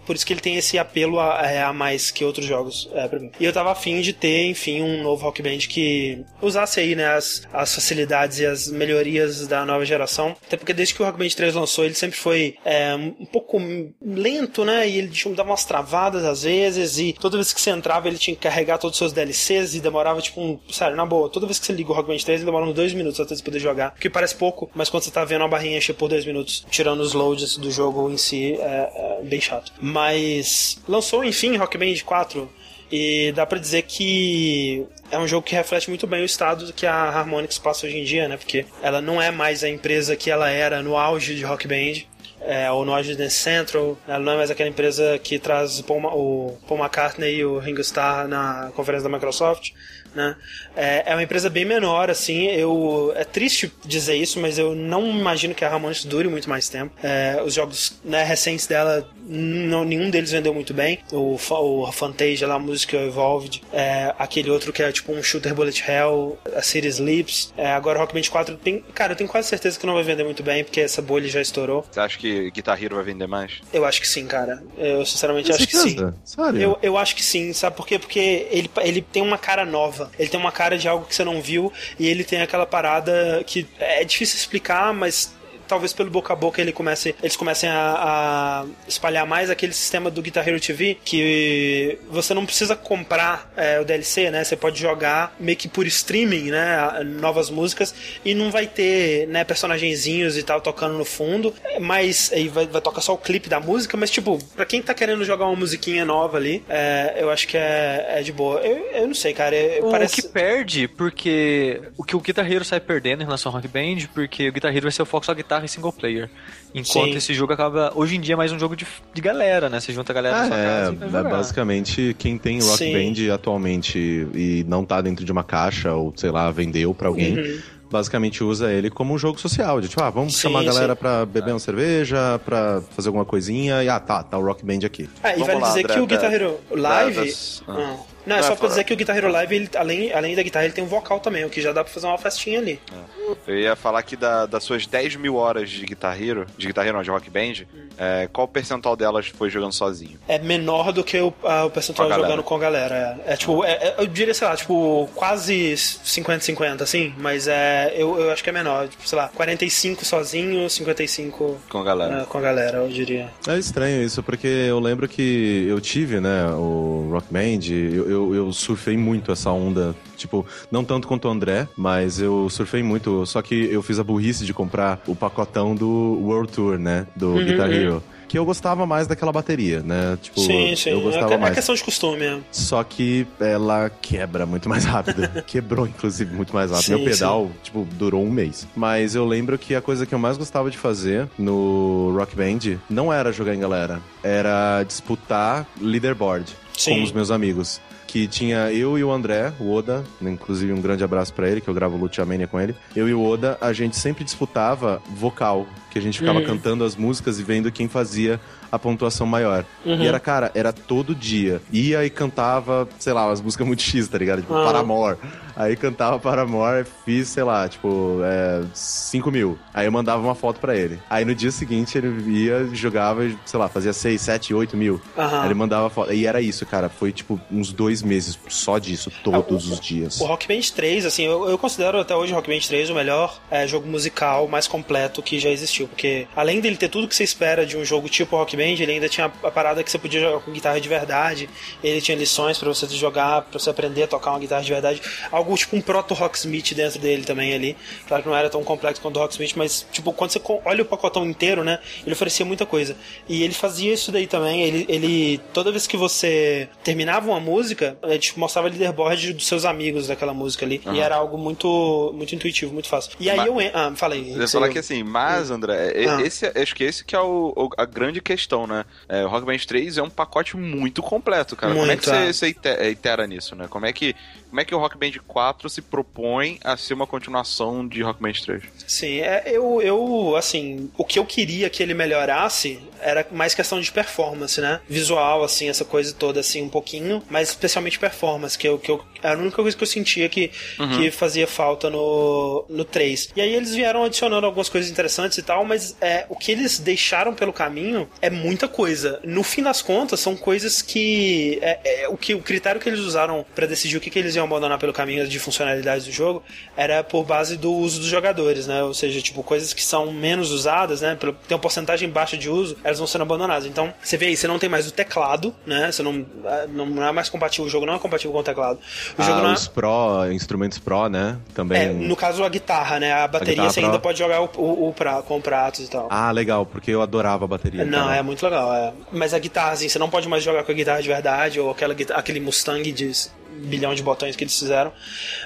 por isso que ele tem esse apelo a, é, a mais que outros jogos é, pra mim. E eu tava afim de ter, enfim, um novo Rock Band que usasse aí, né, as, as facilidades e as melhorias da nova geração. Até porque desde que o Rock Band 3 lançou, ele sempre foi é, um pouco lento, né? E ele dava umas travadas às vezes, e toda vez que você entrava, ele tinha que carregar todos os seus DLCs e demorava, tipo, um. Sério, na boa, toda vez que você liga o Rock Band 3, ele demora uns dois minutos até você poder jogar. Porque parece pouco, mas quando você tá vendo a barrinha encher por dois minutos, tirando os loads do jogo em si, é, é bem chato. Mas lançou, enfim, Rock Band 4. E dá pra dizer que é um jogo que reflete muito bem o estado que a Harmonix passa hoje em dia, né? Porque ela não é mais a empresa que ela era no auge de Rock Band. É, ou no auge de Dance Central, ela não é mais aquela empresa que traz Paul, o Paul McCartney e o Ringo Starr na conferência da Microsoft, né? É, é uma empresa bem menor, assim. Eu é triste dizer isso, mas eu não imagino que a Harmonix dure muito mais tempo. É, os jogos né, recentes dela, não, nenhum deles vendeu muito bem. O, o Fantasia, lá, a música Evolved, é, aquele outro que é tipo um shooter bullet hell, a City Sleeps. É, agora Rock Band 4 tem, cara, eu tenho quase certeza que não vai vender muito bem, porque essa bolha já estourou. Você acha que Guitar Hero vai vender mais? Eu acho que sim, cara. Eu sinceramente acho que sim. Sério? Eu, eu acho que sim, sabe por quê? Porque ele, ele tem uma cara nova. Ele tem uma cara de algo que você não viu e ele tem aquela parada que é difícil explicar, mas talvez pelo boca a boca ele comece, eles comecem a, a espalhar mais aquele sistema do Guitar Hero TV que você não precisa comprar é, o DLC, né? Você pode jogar meio que por streaming, né? Novas músicas e não vai ter, né, personagenzinhos e tal tocando no fundo, mas aí vai, vai tocar só o clipe da música, mas tipo, pra quem tá querendo jogar uma musiquinha nova ali, é, eu acho que é, é de boa. Eu, eu não sei, cara, eu- O parece... que perde, porque o que o Guitar Hero sai perdendo em relação ao Rock Band, porque o Guitar Hero vai ser o foco só guitarra e single player. Enquanto Sim. esse jogo acaba. Hoje em dia é mais um jogo de, de galera, né? Você junta a galera na sua casa e vai É, é jogar. basicamente quem tem Rock Sim. Band atualmente e não tá dentro de uma caixa ou, sei lá, vendeu pra alguém. Uhum. Basicamente usa ele como um jogo social, de tipo, ah, vamos Sim, chamar a galera sim. pra beber uma cerveja, pra fazer alguma coisinha, e ah, tá, tá o Rock Band aqui. Ah, e Vamos vale lá, dizer André, que o Guitar Hero Live. da- das- ah. Ah. Não, é só pra fala. dizer que o Guitar Hero Live, ele, além, além da guitarra, ele tem um vocal também, o que já dá pra fazer uma festinha ali. Eu ia falar aqui da, das suas 10 mil horas de Guitar Hero, de Guitar Hero não, de Rock Band, é, qual percentual delas foi jogando sozinho? É menor do que o, a- o percentual Com jogando com a galera. É, É, tipo, é- é- eu diria, sei lá, tipo, quase 50-50, assim, mas é, eu, eu acho que é menor. Tipo, sei lá, 45 sozinho, 55 Com a galera. é, com a galera, eu diria. É estranho isso, porque eu lembro que eu tive, né, o Rock Band, eu, eu, eu surfei muito essa onda, tipo, não tanto quanto o André, mas eu surfei muito, só que eu fiz a burrice de comprar o pacotão do World Tour, né, do Uhum, Guitar uhum. Hero. Que eu gostava mais daquela bateria, né? Tipo, sim, sim. eu gostava é, é mais. questão de costume. é. Só que ela quebra muito mais rápido. Quebrou, inclusive, muito mais rápido. Sim, Meu pedal, tipo, durou um mês. Mas eu lembro que a coisa que eu mais gostava de fazer no Rock Band não era jogar em galera, era disputar leaderboard Sim. com os meus amigos. Que tinha eu e o André, o Oda, inclusive um grande abraço pra ele, que eu gravo Luteamania com ele. Eu e o Oda, a gente sempre disputava vocal, que a gente ficava cantando as músicas e vendo quem fazia a pontuação maior. E era, cara, era todo dia. Ia e cantava, sei lá, umas músicas muito X, tá ligado? Tipo, Ah. Paramore. Aí cantava Paramore, fiz, sei lá, tipo, é, 5 mil. Aí eu mandava uma foto pra ele. Aí no dia seguinte ele ia, jogava, sei lá, fazia 6, 7, 8 mil. Aham. Aí ele mandava foto. E era isso, cara. Foi tipo uns dois meses só disso, todos o- os dias. O Rock Band 3, assim, eu, eu considero até hoje o Rock Band 3 o melhor é, jogo musical mais completo que já existiu. Porque além dele ter tudo que você espera de um jogo tipo Rock Band, ele ainda tinha a parada que você podia jogar com guitarra de verdade. Ele tinha lições pra você jogar, pra você aprender a tocar uma guitarra de verdade. Algo tipo um proto Rocksmith dentro dele também ali. Claro que não era tão complexo quanto o Rocksmith, mas tipo, quando você olha o pacotão inteiro, né? Ele oferecia muita coisa. E ele fazia isso daí também. Ele, ele toda vez que você terminava uma música, ele mostrava o leaderboard dos seus amigos daquela música ali. E era algo muito, muito intuitivo, muito fácil. E aí Mas- eu. Ah, falei. Eu ia falar que assim, mas, André, e- Ah. esse, acho que esse que é o, o- a grande questão, né? É, o Rock Band 3 é um pacote muito completo, cara. Como é que Muito, você, é. você ite- itera nisso, né? Como é, que, como é que o Rock Band 4 se propõe a ser uma continuação de Rock Band 3? Sim, é, eu, eu, assim, o que eu queria que ele melhorasse era mais questão de performance, né? Visual, assim, essa coisa toda, assim, um pouquinho, mas especialmente performance, que eu, que eu era a única coisa que eu sentia que, que fazia falta no, no 3. E aí eles vieram adicionando algumas coisas interessantes e tal, mas é, o que eles deixaram pelo caminho é muita coisa. No fim das contas, são coisas que. É, é, o, que o critério que eles usaram pra decidir o que, que eles iam abandonar pelo caminho de funcionalidades do jogo era por base do uso dos jogadores, né? Ou seja, tipo, coisas que são menos usadas, né? Tem uma porcentagem baixa de uso, elas vão sendo abandonadas. Então, você vê aí, você não tem mais o teclado, né? Você não, ah, não é mais compatível, o jogo não é compatível com o teclado. O jogo Ah, não é. os Pro, instrumentos Pro, né? Também. É, no caso, a guitarra, né? A bateria guitarra você Pro. ainda pode jogar o, o, o pra, com pratos e tal. Ah, legal, porque eu adorava a bateria. Não, cara. é muito legal. é. Mas a guitarra, assim, você não pode mais jogar com a guitarra de verdade, ou aquela, aquele Mustang de bilhão de botões que eles fizeram.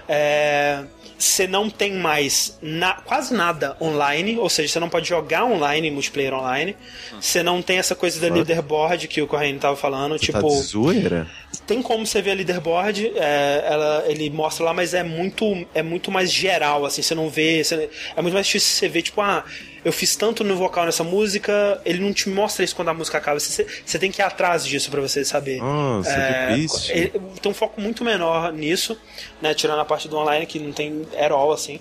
É, Você não tem mais na- quase nada online, ou seja, você não pode jogar online, multiplayer online. Você não tem essa coisa da leaderboard que o Correio tava falando, Você tá tipo de zoeira? tem como você ver a leaderboard, é, ela, ele mostra lá, mas é muito, é muito mais geral, assim, você não vê, você- é muito mais difícil você ver, tipo, ah, eu fiz tanto no vocal nessa música, ele não te mostra isso quando a música acaba, você, você tem que ir atrás disso pra você saber. Nossa, que triste. ele- tem um foco muito menor nisso, né, tirando a parte do online, que não tem at all, assim.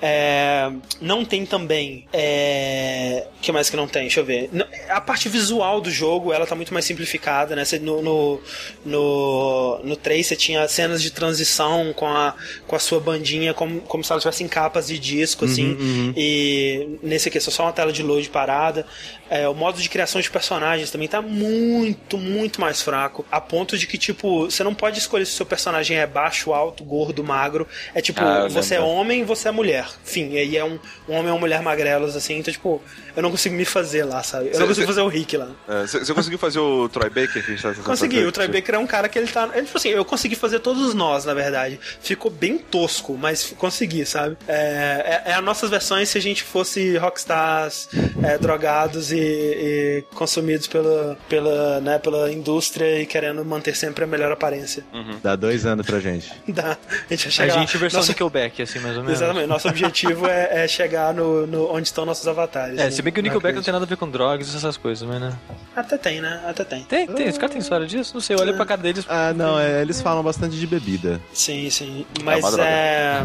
É, não tem também. É, que mais que não tem? Deixa eu ver. A parte visual do jogo, ela tá muito mais simplificada, né? No, no, no, no 3 você tinha cenas de transição com a, com a sua bandinha, como, como se ela tivesse em capas de disco, assim. E nesse aqui é só uma tela de load parada. É, o modo de criação de personagens também tá muito, muito mais fraco. A ponto de que, tipo, você não pode escolher se o seu personagem é baixo, alto, gordo, magro. É tipo, Ah, você é homem você é mulher. Enfim, e aí é um, um homem ou uma mulher magrelos, assim. Então, tipo, eu não consigo me fazer lá, sabe? Eu Cê- não consigo cê- fazer o Rick lá. É, Você você conseguiu fazer o Troy Baker que a gente tá Consegui, fazer? o Troy Baker é um cara que ele tá. Ele, tipo assim, eu consegui fazer todos nós, na verdade. Ficou bem tosco, mas consegui, sabe? É, é, é as nossas versões se a gente fosse rockstars é, drogados e, e consumidos pela, pela, né, pela indústria e querendo manter sempre a melhor aparência. Dá dois anos pra gente. Dá. A gente vai A chegar lá. gente versão Nossa- Nickelback, assim, mais ou menos. Exatamente. Nosso objetivo é, é chegar no, no- onde estão nossos avatares. É, né? se bem que o Nickelback não tem nada a ver com drogas e essas coisas, mas né? Até tem, né? Até tem. Tem, tem. Os caras têm história disso? Não sei, eu olhei pra cara deles. Ah, não, é, eles falam bastante de bebida. Sim, sim. Mas uma droga. é.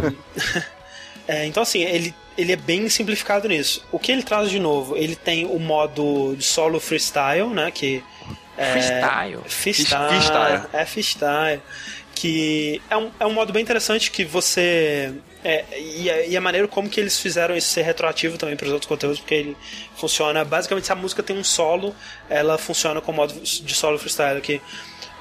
É, então, assim, ele, ele é bem simplificado nisso. O que ele traz de novo? Ele tem o modo de solo freestyle, né? Que. É, Freestyle. Freestyle. Freestyle. É freestyle. Que é um, é um modo bem interessante que você. É, e, a, e a maneira como que eles fizeram isso ser retroativo também para os outros conteúdos, porque ele funciona. Basicamente, se a música tem um solo, ela funciona com modo de solo freestyle é,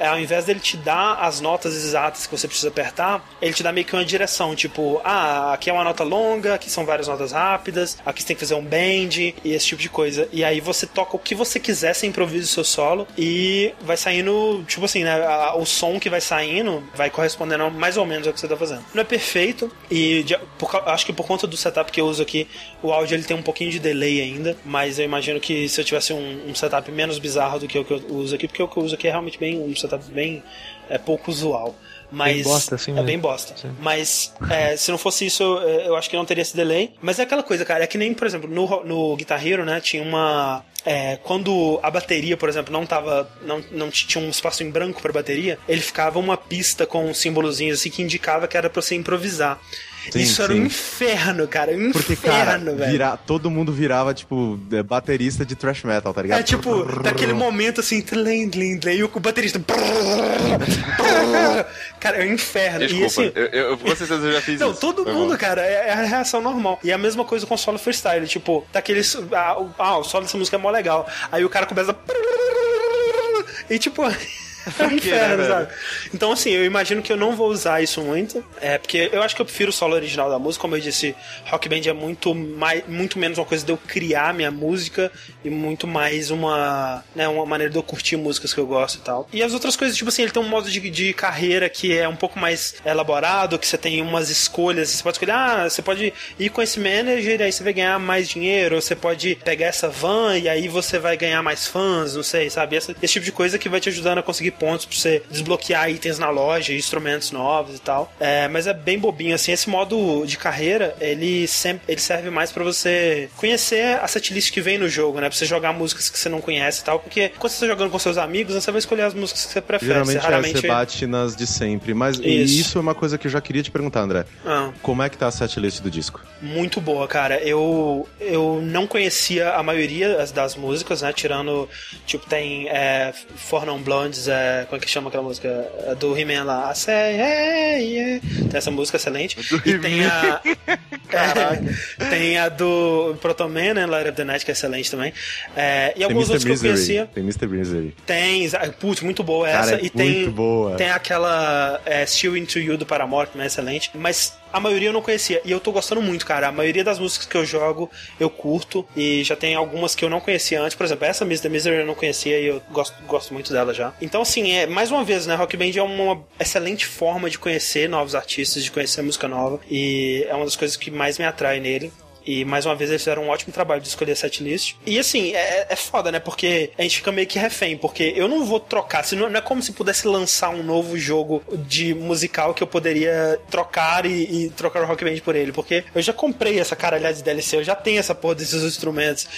ao invés dele te dar as notas exatas que você precisa apertar, ele te dá meio que uma direção, tipo, ah, aqui é uma nota longa, aqui são várias notas rápidas, aqui você tem que fazer um bend e esse tipo de coisa. E aí você toca o que você quiser, você improvisa o seu solo e vai saindo, tipo assim, né, o som que vai saindo vai correspondendo mais ou menos ao que você tá fazendo. Não é perfeito e de- por acho que por conta do setup que eu uso aqui, o áudio ele tem um pouquinho de delay ainda, mas eu imagino que se eu tivesse um, um setup menos bizarro do que o que eu uso aqui, porque o que eu uso aqui é realmente bem um setup bem é, pouco usual. Mas Bem bosta, assim é mesmo. bem bosta. Sim. Mas é, se não fosse isso, eu, eu acho que não teria esse delay. Mas é aquela coisa, cara, é que nem, por exemplo, no, no Guitar Hero, né, tinha uma. é, quando a bateria, por exemplo, não tava. não, não tinha um espaço em branco pra bateria, ele ficava uma pista com um símbolozinho assim que indicava que era pra você improvisar. Sim, isso era um sim. inferno, cara. Um Porque, cara, inferno, velho. vira, todo mundo virava, tipo, é, baterista de thrash metal, tá ligado? É tipo, daquele momento assim, tlém, tlém, tlém, e o baterista. Cara, é um inferno. Desculpa, E assim. eu, eu, com certeza eu já fiz Não, isso. todo Foi mundo, mal. cara, é é a reação normal. E a mesma coisa com o solo freestyle. Tipo, daqueles. Ah, o- ah, o solo dessa música é mó legal. Aí o cara começa. E tipo. É um quê, inferno, né, sabe? Então, assim, eu imagino que eu não vou usar isso muito. É, porque eu acho que eu prefiro o solo original da música. Como eu disse, Rock Band é muito, mais, muito menos uma coisa de eu criar minha música e muito mais uma, né, uma maneira de eu curtir músicas que eu gosto e tal. E as outras coisas, tipo assim, ele tem um modo de, de carreira que é um pouco mais elaborado, que você tem umas escolhas. Você pode escolher, ah, você pode ir com esse manager e aí você vai ganhar mais dinheiro. Ou você pode pegar essa van e aí você vai ganhar mais fãs, não sei, sabe? Essa- esse tipo de coisa que vai te ajudando a conseguir pontos pra você desbloquear itens na loja, instrumentos novos e tal. É, mas é bem bobinho, assim. Esse modo de carreira, ele, sempre, ele serve mais pra você conhecer a setlist que vem no jogo, né? Pra você jogar músicas que você não conhece e tal. Porque quando você tá jogando com seus amigos, né, você vai escolher as músicas que você prefere. Geralmente, você é, raramente... você bate nas de sempre. Mas Isso. isso é uma coisa que eu já queria te perguntar, André. Ah. Como é que tá a setlist do disco? Muito boa, cara. Eu, eu não conhecia a maioria das- das músicas, né? Tirando, tipo, tem é, For Non Blondes, é, como é que chama aquela música? É do He-Man lá. I say, hey, yeah. Tem essa música excelente. e tem a. é, tem a do Proton Man, né? Light of the Night, que é excelente também. É, e Tem alguns Mr. outros que eu Misery. conhecia. Tem Mr. Misery. Tem, putz, muito boa Cara, essa. é e tem, boa. Tem aquela é, Still Into You do Paramore, que é excelente. Mas a maioria eu não conhecia. E eu tô gostando muito, cara. A maioria das músicas que eu jogo, eu curto. E já tem algumas que eu não conhecia antes. Por exemplo, essa Mr. Misery eu não conhecia e eu gosto, gosto muito dela já. Então, assim, é, mais uma vez, né? Rock Band é uma excelente forma de conhecer novos artistas, de conhecer música nova. E é uma das coisas que mais me atrai nele. E mais uma vez eles fizeram um ótimo trabalho de escolher a setlist. E assim, é, é foda, né? Porque a gente fica meio que refém, porque eu não vou trocar. Não, não é como se pudesse lançar um novo jogo de musical que eu poderia trocar e, e trocar o Rock Band por ele. Porque eu já comprei essa caralhada de DLC, eu já tenho essa porra desses instrumentos.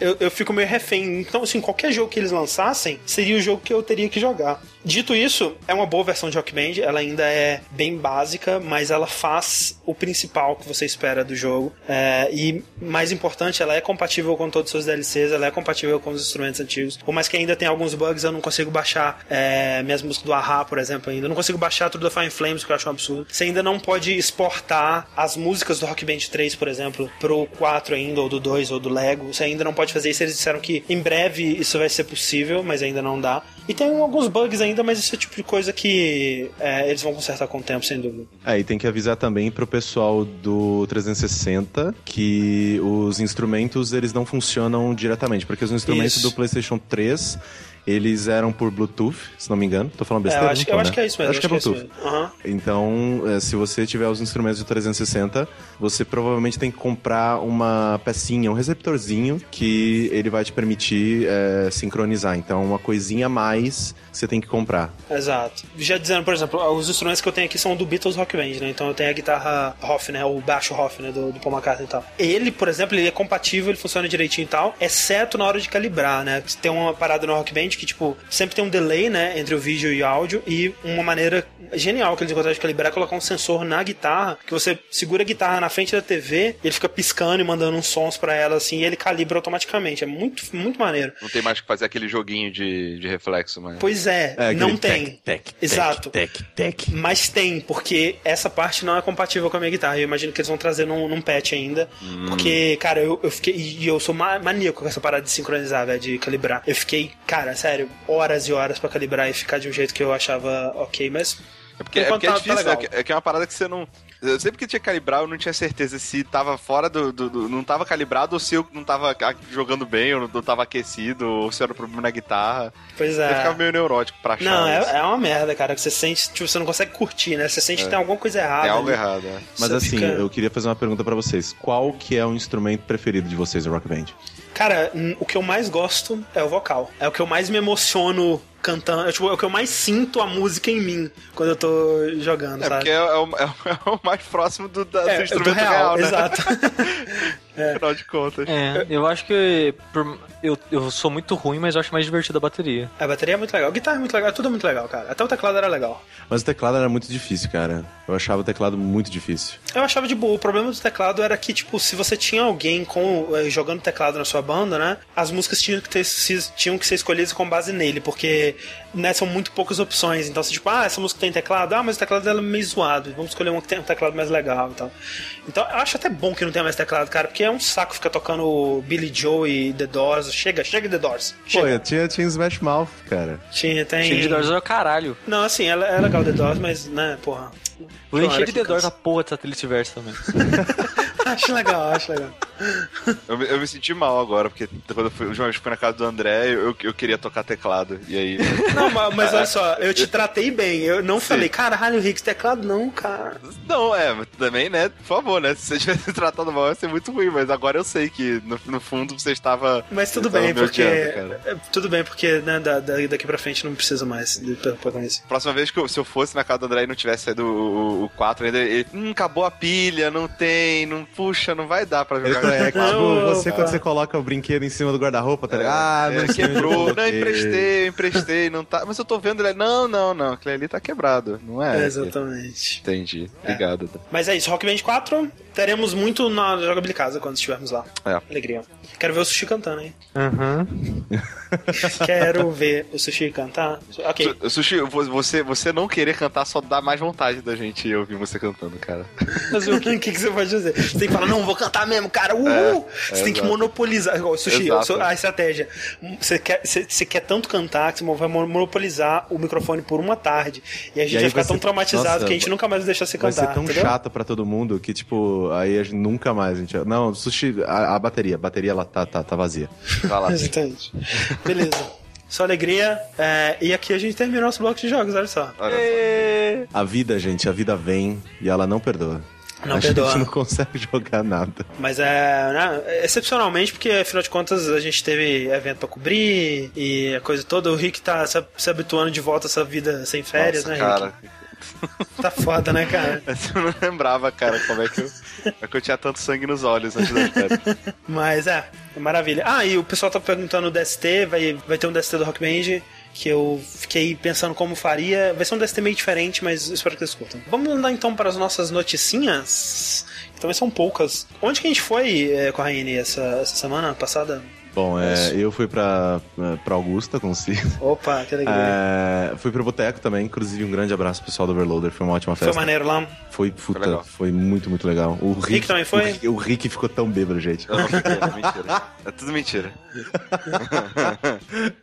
Eu, eu fico meio refém. Então, assim, qualquer jogo que eles lançassem seria o jogo que eu teria que jogar. Dito isso, é uma boa versão de Rock Band, ela ainda é bem básica, mas ela faz o principal que você espera do jogo. É, e, mais importante, ela é compatível com todos os seus DLCs, ela é compatível com os instrumentos antigos. Por mais que ainda tenha alguns bugs, eu não consigo baixar é, minhas músicas do Ahá, por exemplo, ainda. Eu não consigo baixar tudo da Fire Flames, que eu acho um absurdo. Você ainda não pode exportar as músicas do Rock Band 3, por exemplo, pro 4 ainda, ou do 2, ou do Lego. Você ainda não pode fazer isso. Eles disseram que em breve isso vai ser possível, mas ainda não dá. E tem alguns bugs ainda, mas esse é o tipo de coisa que é, eles vão consertar com o tempo, sem dúvida. É, e tem que avisar também pro pessoal do 360 que os instrumentos eles não funcionam diretamente, porque os instrumentos Isso. do PlayStation 3 eles eram por Bluetooth, se não me engano. Tô falando É, besteira? eu acho, eu né? acho que é isso mesmo. Acho que é Bluetooth. isso mesmo. Aham. Então, se você tiver os instrumentos do 360, você provavelmente tem que comprar uma pecinha, um receptorzinho que ele vai te permitir eh, sincronizar. Então, uma coisinha a mais que você tem que comprar. Exato. Já dizendo, por exemplo, os instrumentos que eu tenho aqui são do Beatles Rock Band, né? Então eu tenho a guitarra Hoff, né? O baixo Hoff, né? Do, do Paul McCartney e tal. Ele, por exemplo, ele é compatível, ele funciona direitinho e tal, exceto na hora de calibrar, né? Tem uma parada no Rock Band que, tipo, sempre tem um delay, né? Entre o vídeo e o áudio e uma maneira genial que eles encontraram de calibrar é colocar um sensor na guitarra, que você segura a guitarra na frente da TV, ele fica piscando e mandando uns sons pra ela, assim, e ele calibra automaticamente. É muito, muito maneiro. Não tem mais que fazer aquele joguinho de, de reflexo, mas. Pois é, É, não tem. Tec, tec, Exato. Tec, tec, tec. Mas tem, porque essa parte não é compatível com a minha guitarra. Eu imagino que eles vão trazer num, num patch ainda. Porque, cara, eu, eu fiquei. E eu sou ma- maníaco com essa parada de sincronizar, velho, de calibrar. Eu fiquei, cara, sério, horas e horas pra calibrar e ficar de um jeito que eu achava ok, mas. É porque, é, porque é tá- tá difícil, legal. né? Que- é que é uma parada que você não. Eu sempre que tinha que calibrar, eu não tinha certeza se tava fora do. do- do- não tava calibrado ou se eu não tava jogando bem, ou não tava aquecido, ou se era um problema na guitarra. Pois Eu é. ficava meio neurótico pra achar. Não, isso. é, é uma merda, cara. Que você sente, tipo, você não consegue curtir, né? Você sente que tem alguma coisa errada. Tem algo ali. errado, é. Mas Você assim, fica- eu queria fazer uma pergunta pra vocês. Qual que é o instrumento preferido de vocês no Rock Band? Cara, o que eu mais gosto é o vocal. É o que eu mais me emociono cantando. É, tipo, é o que eu mais sinto a música em mim quando eu tô jogando, É sabe? porque é, é o, é o- mais próximo do, da- do É, instrumento real, né? exato. Afinal de contas. É, eu acho que por- eu, eu sou muito ruim, mas eu acho mais divertido a bateria. a bateria é muito legal, a guitarra é muito legal, tudo é muito legal, cara. Até o teclado era legal. Mas o teclado era muito difícil, cara. Eu achava o teclado muito difícil. Eu achava de boa. O problema do teclado era que, tipo, se você tinha alguém com eh, jogando teclado na sua banda, né? As músicas tinham que, ter, tinham que ser escolhidas com base nele, porque né, são muito poucas opções. Então, se tipo, ah, essa música tem teclado, ah, mas o teclado dela é meio zoado. Vamos escolher uma que tem um teclado mais legal e tal. Então, eu acho até bom que não tenha mais teclado, cara, porque é um saco ficar tocando Billy Joe e The Doors. Chega, chega The Doors. Pô, Chega. eu tinha, tinha Smash Mouth, cara. Tinha, tem. Cheio de Doors é o caralho. Não, assim, é, é legal The Doors, mas, né, porra. Vou encher de The Doors a porra de satélite verso também. acho legal, acho legal. Eu, me- eu me senti mal agora, porque quando eu fui, a última vez que fui na casa do André, eu, eu queria tocar teclado. E aí. Não, ma- mas, olha só, eu te tratei bem. Eu não Sim. falei, caralho, Rick, teclado não, cara. Não, é, mas também, né? Por favor, né? Se você tivesse tratado mal, ia ser muito ruim, mas agora eu sei que no, no fundo você estava. Mas tudo bem, porque. odiando, cara. é, Tudo bem, porque né, da- da- daqui pra frente não precisa mais de isso. Próxima vez que eu, se eu fosse na casa do André e não tivesse saído o, o, o 4 ainda, ele. Hum, acabou a pilha, não tem, não. Puxa, não vai dar pra jogar. É, tipo, Não, você quando você coloca o brinquedo em cima do guarda-roupa, tá ligado? Ah, É, não eu quebrou. Não, coloquei. emprestei, emprestei, não tá. Mas eu tô vendo ele. Não, não, não. Aquele ali tá quebrado, não é? Exatamente. Entendi. Obrigado. Mas é isso, Rock Band 4, teremos muito na Jogabilidade Casa quando estivermos lá. É. Alegria. Quero ver o Sushi cantando, hein? Uhum. Quero ver o Sushi cantar. Ok. Su- Sushi, vo- você, você não querer cantar só dá mais vontade da gente ouvir você cantando, cara. Mas o que, que, que você pode fazer? Você tem que falar, não, vou cantar mesmo, cara. Uhul! É, você tem que exato. monopolizar. Igual, Sushi, Exato. a estratégia. Você quer, você, você quer tanto cantar que você vai monopolizar o microfone por uma tarde. E a gente E vai ficar vai tão ser- traumatizado Nossa, que a gente nunca mais vai deixar você Vai cantar. ser tão entendeu? chato pra todo mundo que, tipo, aí a gente nunca mais. A gente... Não, sushi, a, a bateria, a bateria ela tá, tá, tá vazia. Vai lá. Exatamente. Beleza. Só alegria. É, e aqui a gente terminou nosso bloco de jogos, olha só. Olha só. A vida, gente, a vida vem e ela não perdoa. Não a perdoa. gente não consegue jogar nada. Mas é, né, excepcionalmente, porque afinal de contas a gente teve evento pra cobrir e a coisa toda. O Rick tá se, se habituando de volta a essa vida sem férias, Nossa, né, cara. Rick? Tá foda, né, cara? Eu não lembrava, cara, como é que eu, como é que eu tinha tanto sangue nos olhos antes das. Mas é, maravilha. Ah, e o pessoal tá perguntando o DST, vai, vai ter um DST do Rock Band. Que eu fiquei pensando como faria. Vai ser um DST meio diferente, mas espero que vocês curtam. Vamos andar então para as nossas noticinhas. Que também são poucas. Onde que a gente foi é, com a Raine essa, essa semana passada? Bom, é, eu fui pra, pra Augusta com o Cid. Opa, que alegria. É, fui pro Boteco também, inclusive um grande abraço pro pessoal do Overloader, foi uma ótima Foi festa. maneiro lá. Foi, puta, legal. foi muito, muito legal. O Rick, também foi? O Rick, o Rick ficou tão bêbado, gente. Eu não fiquei, é mentira. É tudo mentira.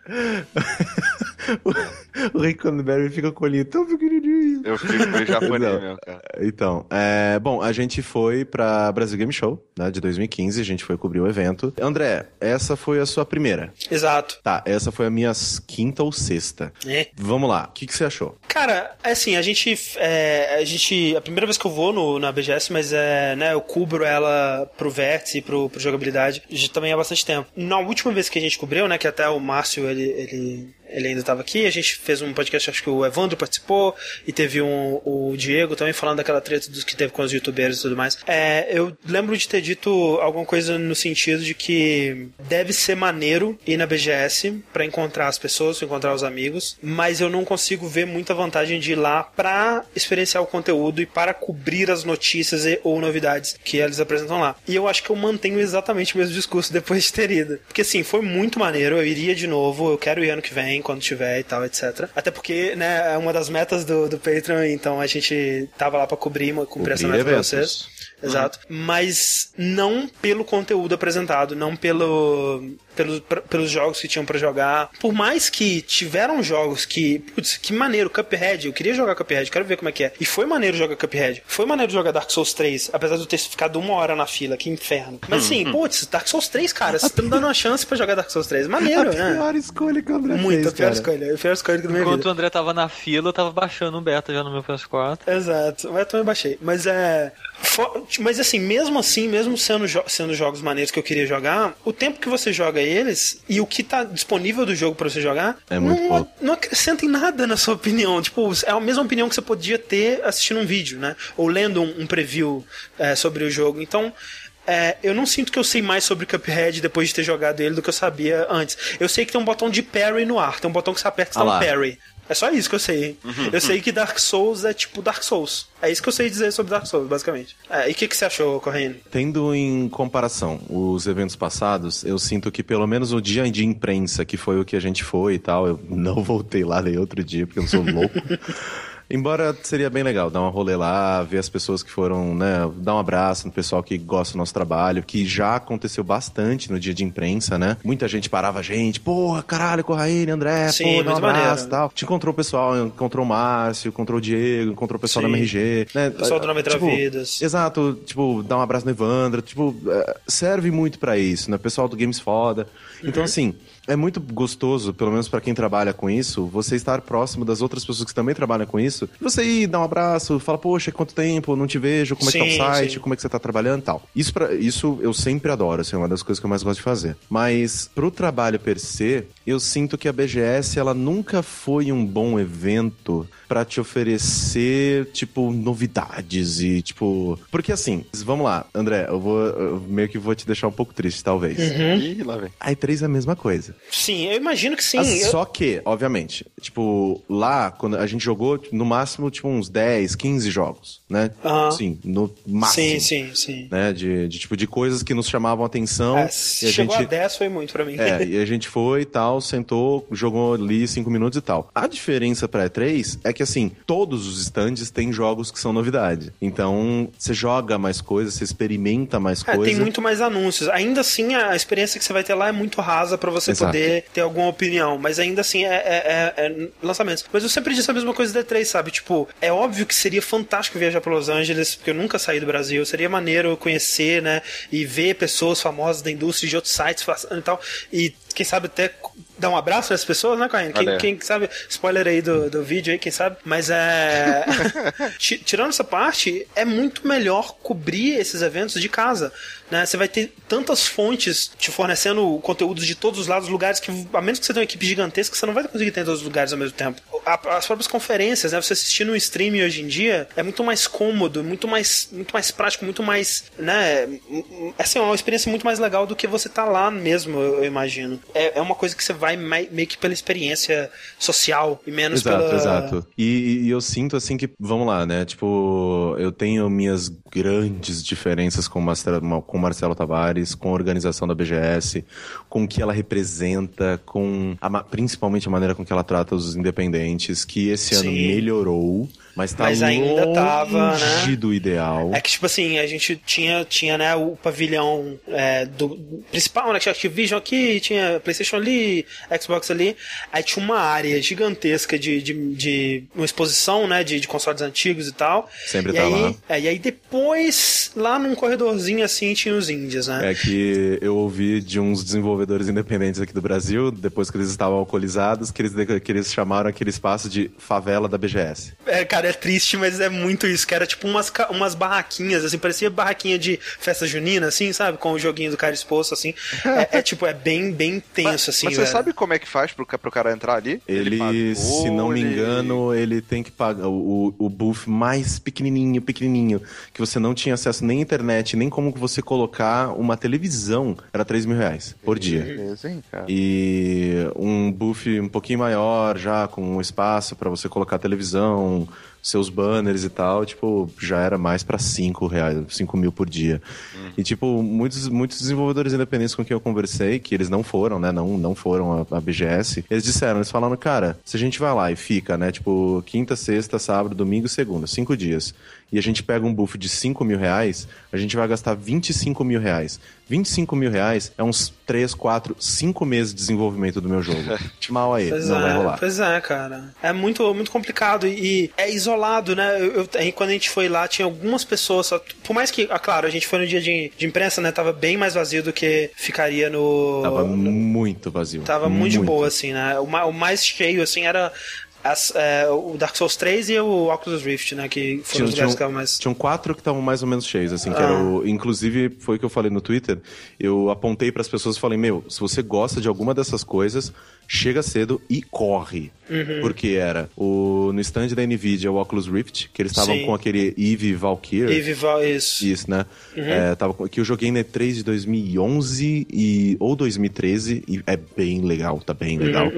o Rick quando bebe fica com o olhinho tão pequenininho. Eu fico meio japonês Não. mesmo, cara. Então, é, bom, a gente foi pra Brasil Game Show, né, de 2015, a gente foi cobrir o evento. André, essa foi a sua primeira. Exato. Tá, essa foi a minha quinta ou sexta. É. Vamos lá, o que, que você achou? Cara, é assim, a gente. É, a gente. A primeira vez que eu vou no, na BGS, mas é, né, eu cubro ela pro Vértice pro, pro jogabilidade já também há bastante tempo. Na última vez que a gente cobriu, né, que até o Márcio ele, ele, ele ainda estava aqui, a gente fez um podcast, acho que o Evandro participou, e teve um, o Diego também falando daquela treta dos que teve com os youtubers e tudo mais. É, eu lembro de ter dito alguma coisa no sentido de que deve ser maneiro ir na BGS pra encontrar as pessoas, pra encontrar os amigos, mas eu não consigo ver muita vantagem de ir lá pra experienciar o conteúdo e para cobrir as notícias e, ou novidades que eles apresentam lá. E eu acho que eu mantenho exatamente o mesmo discurso depois de ter ido. Porque assim, foi muito maneiro, eu iria de novo, eu quero ir ano que vem, quando tiver e tal, etc. Até porque, né, é uma das metas do, do Patreon, então a gente tava lá pra cobrir, cumprir essa Cobrir meta pra eventos. vocês. Exato. Mas não pelo conteúdo apresentado, não pelo, pelo, pra- pelos jogos que tinham pra jogar. Por mais que tiveram jogos que, putz, que maneiro, Cuphead, eu queria jogar Cuphead, quero ver como é que é. E foi maneiro jogar Cuphead. Foi maneiro jogar Dark Souls 3, apesar de eu ter ficado uma hora na fila, que inferno. Mas assim, putz, Dark Souls 3, cara, você tá me dando uma chance pra jogar Dark Souls 3. Maneiro, a né? pior escolha que o André Pior cara. escolha. A pior escolha da minha Enquanto vida. o André tava na fila, eu tava baixando um beta já no meu PS4. Exato, mas eu também baixei. Mas é. Mas assim, mesmo assim, mesmo sendo, jo- sendo jogos maneiros que eu queria jogar, o tempo que você joga eles e o que tá disponível do jogo pra você jogar É muito não, pouco. não acrescenta em nada na sua opinião. Tipo, é a mesma opinião que você podia ter assistindo um vídeo, né? Ou lendo um, um preview é, sobre o jogo. Então. É, eu não sinto que eu sei mais sobre Cuphead depois de ter jogado ele do que eu sabia antes. Eu sei que tem um botão de parry no ar, tem um botão que você aperta e Ah dá um lá. parry. É só isso que eu sei. Eu sei que Dark Souls é tipo Dark Souls. É isso que eu sei dizer sobre Dark Souls, basicamente. É, e o que, que você achou, Corrêne? Tendo em comparação os eventos passados, eu sinto que pelo menos o dia de imprensa, que foi o que a gente foi e tal, eu não voltei lá nem outro dia, porque eu sou louco. Embora seria bem legal dar uma rolê lá, ver as pessoas que foram, né, dar um abraço no pessoal que gosta do nosso trabalho, que já aconteceu bastante no dia de imprensa, né? Muita gente parava a gente, porra, caralho, Corraine, André, Sim, pô, dá um abraço e tal. Te encontrou o pessoal, encontrou o Márcio, encontrou o Diego, encontrou o pessoal Sim. da MRG, né? Pessoal do Nove Tipo, Vidas. Exato, tipo, dar um abraço no Evandro, tipo, é, serve muito pra isso, né? Pessoal do Games Foda. Então, assim, é muito gostoso, pelo menos pra quem trabalha com isso, você estar próximo das outras pessoas que também trabalham com isso. Você ir dar um abraço, fala, poxa, quanto tempo, não te vejo, como é que tá o site, sim. como é que você tá trabalhando e tal. Isso, pra, isso eu sempre adoro, assim, é uma das coisas que eu mais gosto de fazer. Mas pro trabalho per se, eu sinto que a BGS, ela nunca foi um bom evento pra te oferecer, tipo, novidades e, tipo... Porque assim, vamos lá, André, eu vou eu meio que vou te deixar um pouco triste, talvez. Uhum. Ih, lá vem. A E3 é a mesma coisa. Sim, eu imagino que sim. Eu- Só que, obviamente, tipo, lá, quando a gente jogou, no máximo, tipo, uns 10, 15 jogos, né? Sim, no máximo. Sim, sim, sim. Né? De, de, tipo, de coisas que nos chamavam atenção. É, e a se chegou gente... a 10 foi muito pra mim. É, e a gente foi e tal, sentou, jogou ali cinco minutos e tal. A diferença pra E3 é que, assim, todos os stands têm jogos que são novidade. Então, você joga mais coisas, você experimenta mais É, coisas. tem muito mais anúncios. Ainda assim, a experiência que você vai ter lá é muito rasa pra você Exato. poder ter alguma opinião. Mas ainda assim, é, é, é- é lançamentos. Mas eu sempre disse a mesma coisa da E3, sabe? Tipo, é óbvio que seria fantástico viajar pra Los Angeles, porque eu nunca saí do Brasil. Seria maneiro conhecer, né? E ver pessoas famosas da indústria de outros sites e tal. E quem sabe até dar um abraço nessas pessoas, né, Caio? Quem, quem sabe, spoiler aí do, do vídeo aí, quem sabe. Mas é. Ti- Tirando essa parte, é muito melhor cobrir esses eventos de casa. Né? Você vai ter tantas fontes te fornecendo conteúdos de todos os lados, lugares que, a menos que você tenha uma equipe gigantesca, você não vai conseguir ter em todos os lugares ao mesmo tempo. As próprias conferências, né? Você assistir no streaming hoje em dia é muito mais cômodo, muito mais, muito mais prático, muito mais, né? Assim, é uma experiência muito mais legal do que você tá lá mesmo, eu, imagino. É, é uma coisa que você vai meio que pela experiência social e menos Exato, pela... exato. E, e eu sinto assim que, vamos lá, né? Tipo, eu tenho minhas grandes diferenças com o Marcelo, com Marcelo Tavares, com a organização da BGS, com o que ela representa, com a principalmente a maneira com que ela trata os independentes, que esse ano Sim. melhorou, mas tá Mas ainda longe tava, né? do ideal. É que, tipo assim, a gente tinha, tinha né, o pavilhão é, do principal, né? Tinha Activision aqui, tinha PlayStation ali, Xbox ali. Aí tinha uma área gigantesca de, de, de uma exposição, né? De, de consoles antigos e tal. Sempre e tá aí, lá. é, e aí depois, lá num corredorzinho assim, tinha os indies, né? É que eu ouvi de uns desenvolvedores independentes aqui do Brasil, depois que eles estavam alcoolizados, que eles, que eles chamaram aquele espaço de favela da BGS. É, cara, é triste, mas é muito isso, que era tipo umas, umas barraquinhas, assim, parecia barraquinha de festa junina, assim, sabe? Com o joguinho do cara exposto, assim. É, é, tipo, é bem, bem tenso, assim, Mas você velho. sabe como é que faz pro, pro cara entrar ali? Ele, pagou, se não me ele- engano, ele tem que pagar o, o booth mais pequenininho, pequenininho, que você não tinha acesso nem à internet, nem como você colocar uma televisão, era 3 mil reais por dia. Beleza, hein, cara? E um booth um pouquinho maior, já com um espaço para você colocar televisão, seus banners e tal, tipo, já era mais pra 5 reais, 5 mil por dia. E, tipo, muitos, muitos desenvolvedores independentes com quem eu conversei, que eles não foram, né, não, não foram a, a BGS, eles disseram, eles falaram, cara, se a gente vai lá e fica, né, tipo, quinta, sexta, sábado, domingo, segunda, cinco dias, e a gente pega um buff de 5 mil reais, a gente vai gastar 25 mil reais. 25 mil reais é uns 3, 4, 5 meses de desenvolvimento do meu jogo. Mal aí, Pois não é, vai rolar. Pois é, cara. É muito, muito complicado e é isolado, né? Eu, eu- quando a gente foi lá, tinha algumas pessoas só. Por mais que, ah, claro, a gente foi no dia de, de imprensa, né? Tava bem mais vazio do que ficaria no. Tava muito vazio. Tava muito, de boa, assim, né? O, o mais cheio, assim, era as- é, o Dark Souls 3 e o Oculus Rift, né? Que foram Tinham, os lugares tinham, que mais. tinham quatro que estavam mais ou menos cheios, assim, que Ah. o, inclusive foi o que eu falei no Twitter. Eu apontei para as pessoas e falei: "Meu, se você gosta de alguma dessas coisas, chega cedo e corre". Uhum. Porque era o no stand da Nvidia o Oculus Rift, que eles estavam com aquele Eve Valkyrie. E Vival, isso. Isso, né? Uhum. É, tava, que eu joguei na E3 de 2011 e, ou 2013 e é bem legal, tá bem Uhum, legal.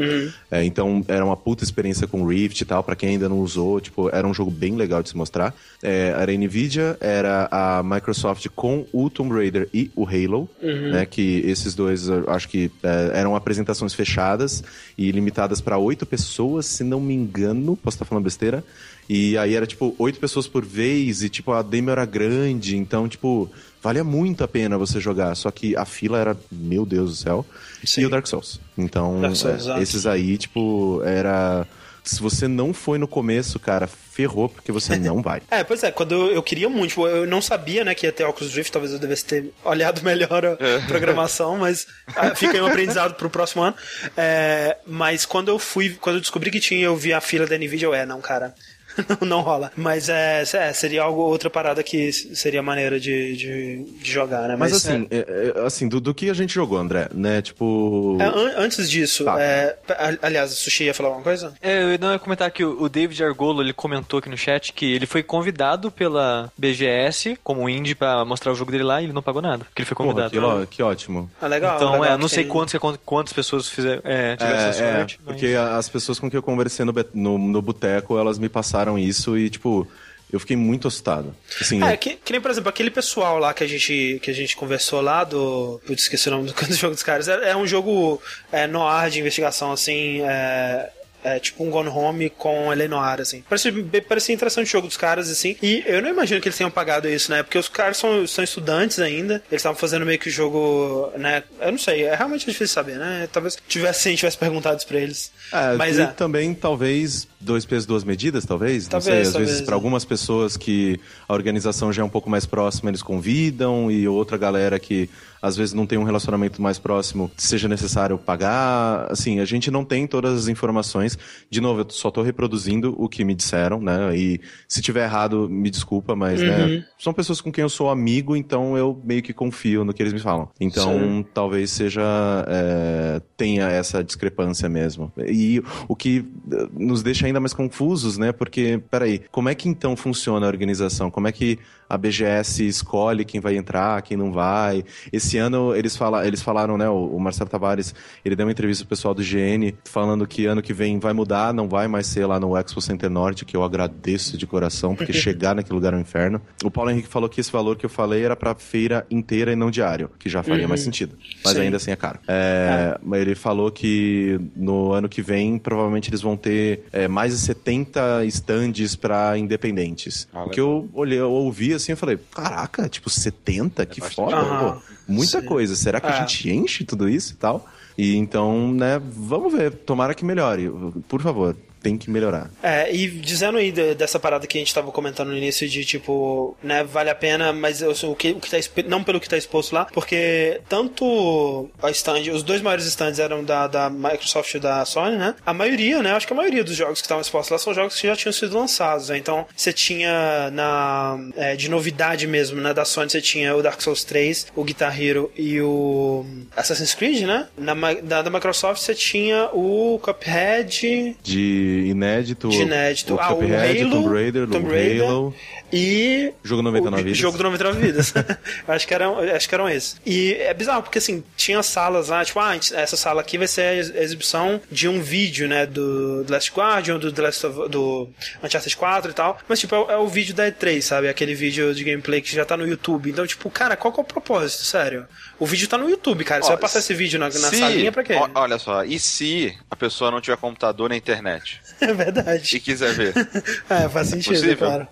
É, então era uma puta experiência com Rift e tal, pra quem ainda não usou, tipo, era um jogo bem legal de se mostrar. É, era a Nvidia, era a Microsoft com o Tomb Raider e o Halo, Uhum. né? Que esses dois, acho que é, eram apresentações fechadas e limitadas pra oito pessoas, se não me engano, posso estar falando besteira. E aí era tipo oito pessoas por vez e tipo a demo era grande, então tipo valia muito a pena você jogar. Só que a fila era, meu Deus do céu, Sim. e o Dark Souls. Então Dark Souls, é, esses aí tipo era se você não foi no começo, cara, ferrou porque você não vai. É, pois é, quando eu, eu queria muito, tipo, eu não sabia, né, que ia ter Oculus Rift, talvez eu devesse ter olhado melhor a programação, mas ah, fica aí um aprendizado pro próximo ano. É, mas quando eu fui, quando eu descobri que tinha, eu vi a fila da Nvidia, eu, é, não, cara. Não, não rola. Mas é, é, seria algo, outra parada que seria maneira de, de, de jogar, né? Mas assim, é, é, assim, do, do que a gente jogou, André, né? Tipo. é, an- antes disso, Tá. é, aliás, o Sushi ia falar alguma coisa? É, eu não ia comentar que o o David Argolo, ele comentou aqui no chat que ele foi convidado pela BGS como indie pra mostrar o jogo dele lá e ele não pagou nada, porque ele foi Porra, convidado. que, ó, que ótimo. Ah, legal. então, legal é, que não sei tem- quantos, quantas pessoas fizeram, é, tiveram essa É, é, sorte. mas- porque as pessoas com quem eu conversei no, be- no, no boteco, elas me passaram isso e, tipo, eu fiquei muito assustado. Assim, É, que, que nem, por exemplo, aquele pessoal lá que a gente, que a gente conversou lá do. Putz, esqueci o nome do, do jogo dos caras. É, é um jogo é, noir de investigação, assim. É, é tipo um Gone Home com ele noir, assim. Parecia, parecia interessante o jogo dos caras, assim. E eu não imagino que eles tenham pagado isso, né? Porque os caras são, são estudantes ainda. Eles estavam fazendo meio que o jogo, né? Eu não sei, é realmente difícil saber, né? Talvez tivesse, se a gente tivesse perguntado isso pra eles. É, Mas e é. também, talvez, dois pesos, duas medidas, talvez? Talvez, não sei, às talvez, vezes, é. para algumas pessoas que a organização já é um pouco mais próxima, eles convidam, e outra galera que às vezes não tem um relacionamento mais próximo, seja necessário pagar. Assim, a gente não tem todas as informações. De novo, eu só tô reproduzindo o que me disseram, né? E se tiver errado, me desculpa, mas, Uhum. né? São pessoas com quem eu sou amigo, então eu meio que confio no que eles me falam. Então, Sim. talvez seja é, tenha essa discrepância mesmo. E o que eh, nos deixa ainda mais confusos, né? Porque, peraí, como é que então funciona a organização? Como é que a BGS escolhe quem vai entrar, quem não vai? Esse ano eles, fala, eles falaram, né? O, o Marcelo Tavares, ele deu uma entrevista pro pessoal do GN falando que ano que vem vai mudar, não vai mais ser lá no Expo Center Norte, que eu agradeço de coração, porque chegar naquele lugar é um inferno. O Paulo Henrique falou que esse valor que eu falei era pra feira inteira e não diário, que já faria mais sentido. Mas Sim. ainda assim é caro. É, Mas ele falou que no ano que vem, provavelmente eles vão ter é, mais de 70 stands pra independentes. Ah, o que eu olhei, eu ouvi assim, eu falei, caraca, tipo 70? que bastante. foda, pô. Muita Sim. coisa. Será que É. a gente enche tudo isso e tal? E então, né, vamos ver. Tomara que melhore. Por favor, tem que melhorar. É, e dizendo aí de- dessa parada que a gente tava comentando no início de tipo, né, vale a pena, mas eu, o que, o que tá, não pelo que tá exposto lá, porque tanto a stand, os dois maiores stands eram da, da Microsoft e da Sony, né? A maioria, né, acho que a maioria dos jogos que estavam expostos lá são jogos que já tinham sido lançados, né? Então, você tinha na é, de novidade mesmo, né, da Sony, você tinha o Dark Souls 3, o Guitar Hero e o Assassin's Creed, né? Na, da, da Microsoft você tinha o Cuphead, De inédito, de inédito. o ah, o Halo, Tomb Raider, Tomb Raider Halo, e Jogo 99 o Vidas. jogo do 99 vidas. acho que eram, acho que eram esses. E é bizarro porque assim, tinha salas lá, tipo, ah, essa sala aqui vai ser a ex- exibição de um vídeo, né, do The Last Guardian, do The Last of, do Uncharted 4 e tal. Mas tipo, é, o- é o vídeo da E3, sabe? Aquele vídeo de gameplay que já tá no YouTube. Então, tipo, cara, qual que é o propósito, sério? O vídeo tá no YouTube, cara. Você Ó, vai passar esse vídeo na, na Se- salinha pra quê? Olha só, e se a pessoa não tiver computador na internet? É verdade. e quiser ver. É, faz sentido, Possível? claro.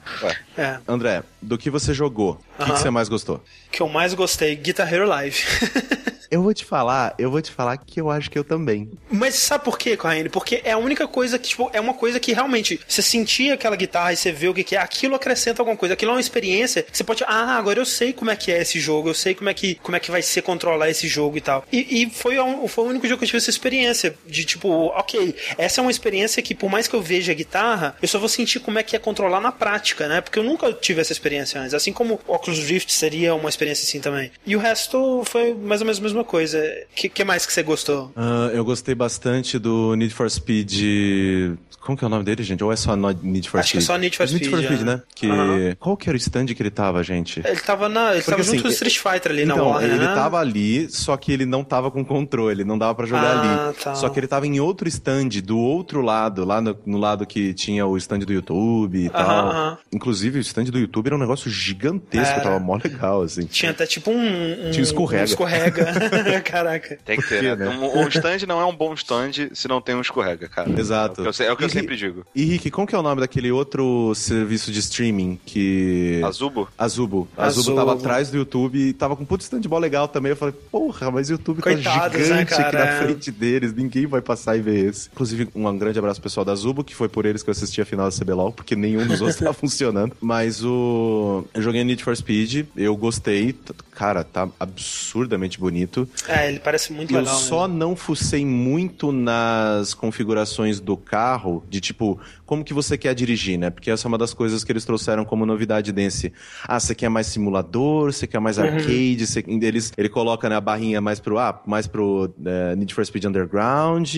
É. André, do que você jogou, o que, que Aham. você mais gostou? que eu mais gostei, Guitar Hero Live. Eu vou te falar, eu vou te falar que eu acho que eu também. Mas sabe por quê, Corraine? Porque é a única coisa que, tipo, é uma coisa que realmente você sentir aquela guitarra e você vê o que, que é, aquilo acrescenta alguma coisa. Aquilo é uma experiência que você pode, ah, agora eu sei como é que é esse jogo, eu sei como é que, como é que vai ser controlar esse jogo e tal. E, e foi, um- foi o único jogo que eu tive essa experiência de, tipo, ok, essa é uma experiência que, por mais que eu veja a guitarra, eu só vou sentir como é que é controlar na prática, né? Porque eu nunca tive essa experiência antes. Assim como o Oculus Rift seria uma experiência assim também. E o resto foi mais ou menos a mesma coisa. Que, que mais que você gostou? Ah, eu gostei bastante do Need for Speed. Como que é o nome dele, gente? Ou é só Need for Acho que é Speed? só Need for Need for Speed, Speed, é. né? Que... Aham. Qual que era o stand que ele tava, gente? Ele tava, na, ele Porque, tava assim, junto com o Street Fighter ali na Então, Warner, ele né? tava ali, só que ele não tava com controle, não dava pra jogar Ah, ali. tá. Só que ele tava em outro stand, do outro lado, lá no, no lado que tinha o stand do YouTube e tal. aham. Inclusive, o stand do YouTube era um negócio gigantesco, Era. tava mó legal, assim. Tinha até tipo um. um Tinha um escorrega. um escorrega. Caraca. Tem que ter, né? né? Um, um stand não é um bom stand se não tem um escorrega, cara. Exato. É o que eu, se- é o que eu Sempre digo. E Rick, como que é o nome daquele outro serviço de streaming que... Azubo? Azubo. Azubo Azubo. tava atrás do YouTube e tava com um puto stand legal também. Eu falei, porra, mas o YouTube Coitados, tá né, gigante aqui cara? na frente deles, ninguém vai passar e ver esse. Inclusive, um grande abraço pro pessoal da Azubo, que foi por eles que eu assisti a final da CBLOL, porque nenhum dos outros tava funcionando. Mas o. Eu joguei Need for Speed, eu gostei. Cara, tá absurdamente bonito. É, ele parece muito Eu legal. só mesmo. não fucei muito nas configurações do carro, de tipo, como que você quer dirigir, né? Porque essa é uma das coisas que eles trouxeram como novidade desse. Ah, você quer mais simulador, você quer mais Uhum. arcade, você, eles, ele coloca né, a barrinha mais pro, ah, mais pro eh, Need for Speed Underground,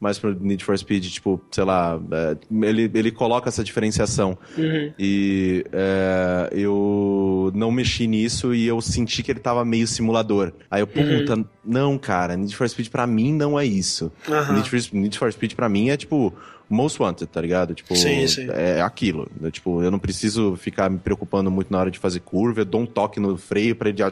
mais pro Need for Speed, tipo, sei lá, eh, ele, ele coloca essa diferenciação. Uhum. E eh, eu não mexi nisso e eu senti que ele tava meio simulador. Aí eu, puta, não, cara, Need for Speed pra mim não é isso. Aham. Need, for, Need for Speed pra mim é tipo. Most Wanted, tá ligado? Tipo, Sim, sim. é aquilo. né? Tipo, eu não preciso ficar me preocupando muito na hora de fazer curva, eu dou um toque no freio pra ele já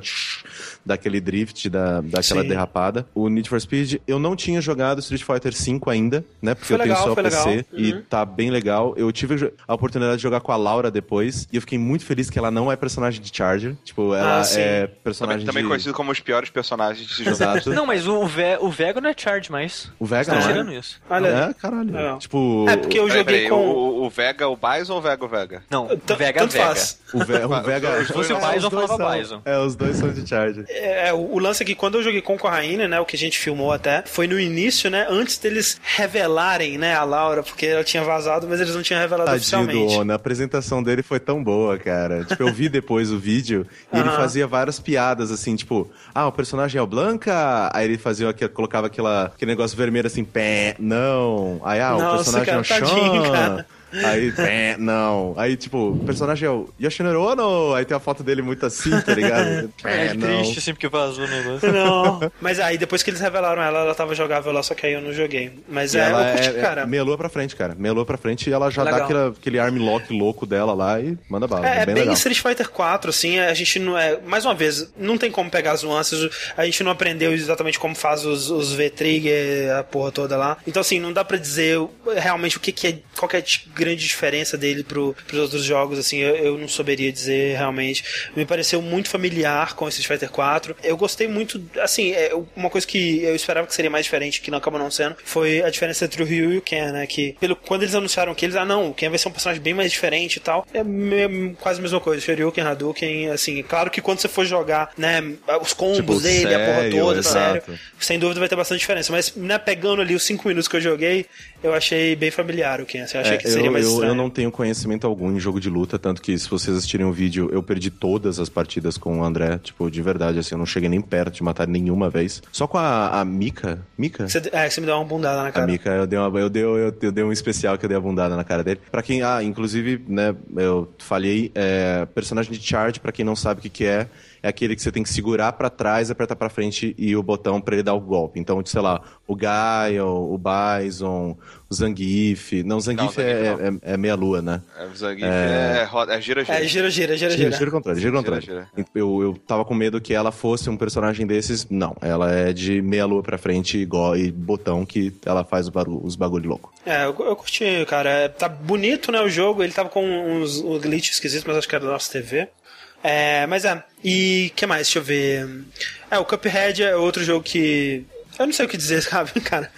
tsh, dar aquele drift, da, daquela Sim. derrapada. O Need for Speed, eu não tinha jogado Street Fighter V ainda, né? Porque Foi eu tenho legal, só foi PC legal. e Uhum. tá bem legal. Eu tive a oportunidade de jogar com a Laura depois e eu fiquei muito feliz que ela não é personagem de Charger. Tipo, ela Ah, é Também, personagem também de... conhecido como os piores personagens jogo. Exato. Não, mas o, Ve o Vega não é charge mais. O Vega Tá não é? tirando isso. Olha, É, caralho. Legal. Tipo... É, porque eu joguei peraí, com. o, o Vega, o Bison ou o Vega, o Vega? Não, T- Vega tanto Vega. faz. O, Ve o Vega... Se fosse o É, Bison, os dois falava são. Bison. É, os dois são de Charger. É, o o lance é que quando eu joguei com o Corraine, né, o que a gente filmou até, foi no início, né, antes deles revelarem, né, a Laura, porque ela tinha vazado, mas eles não tinham revelado Tadinho do oficialmente. Ona, a apresentação dele foi tão boa, cara. Tipo, eu vi depois o vídeo e ele Aham. fazia várias piadas, assim, tipo, ah, o personagem é o Blanca? Aí ele fazia aquele, colocava aquela, aquele negócio vermelho assim, pé, não. Aí, ah, o Nossa, personagem é o cara, tadinho, Sean. cara. Aí, não. Aí, tipo, o personagem é o Yoshinori Ono. Aí tem a foto dele muito assim, tá ligado? É, Pé, não. triste assim porque vazou o negócio. Não. Mas aí, depois que eles revelaram ela, ela tava jogável lá, só que aí eu não joguei. Mas E é, ela eu curti, é, cara. é meia lua pra frente, cara. Meia lua pra frente e ela já Legal. dá aquela, aquele arm lock louco dela lá e manda bala. É, é bem, bem legal. Street Fighter 4, assim, a gente não é. Mais uma vez, não tem como pegar as nuances, a gente não aprendeu exatamente como faz os, os V-Trigger, a porra toda lá. Então, assim, não dá pra dizer realmente o que, que é. qual que é a di- grande diferença dele pro, pros outros jogos, assim, eu, eu não saberia dizer realmente. Me pareceu muito familiar com Street Fighter 4. Eu gostei muito, assim, é, uma coisa que eu esperava que seria mais diferente, que não acabou não sendo, foi a diferença entre o Ryu e o Ken, né? Que pelo, quando eles anunciaram que eles, ah, não, o Ken vai ser um personagem bem mais diferente e tal, é me- quase a mesma coisa. Shoryuken, Hadouken, assim, claro que quando você for jogar, né, os combos Tipo, dele, a porra sério, toda, exato. sério, sem dúvida vai ter bastante diferença. Mas, né, pegando ali os 5 minutos que eu joguei, eu achei bem familiar o Ken, assim, eu achei É, que seria eu, eu, eu não tenho conhecimento algum em jogo de luta, tanto que se vocês assistirem o vídeo, eu perdi todas as partidas com o André, tipo, de verdade, assim, eu não cheguei nem perto de matar nenhuma vez. Só com a, a Mika, Mika? Você, é, você me deu uma bundada na A cara. Mika, eu dei, uma, eu, dei, eu, eu dei um especial que eu dei a bundada na cara dele. Pra quem, ah, inclusive, né, eu falhei, é, personagem de charge, pra quem não sabe o que que é, é aquele que você tem que segurar pra trás, apertar pra frente e o botão pra ele dar o golpe. Então, sei lá, o Gaio, o Bison, Zangief. Não, Zangief, Zangief é, não. é, é meia-lua, né? É, o Zangief é, roda- é gira, gira. É, gira, gira, gira, Gira, gira. o controle, gira o gira. Eu, eu tava com medo que ela fosse um personagem desses. Não, ela é de meia-lua pra frente igual, e botão que ela faz o os bagulho louco. É, eu, eu curti, cara. É, Tá bonito, né, o jogo. Ele tava com uns, uns glitches esquisitos, mas acho que era da nossa TV. É, mas é. E que mais? Deixa eu ver. É, o Cuphead é outro jogo que. Eu não sei o que dizer, sabe, cara?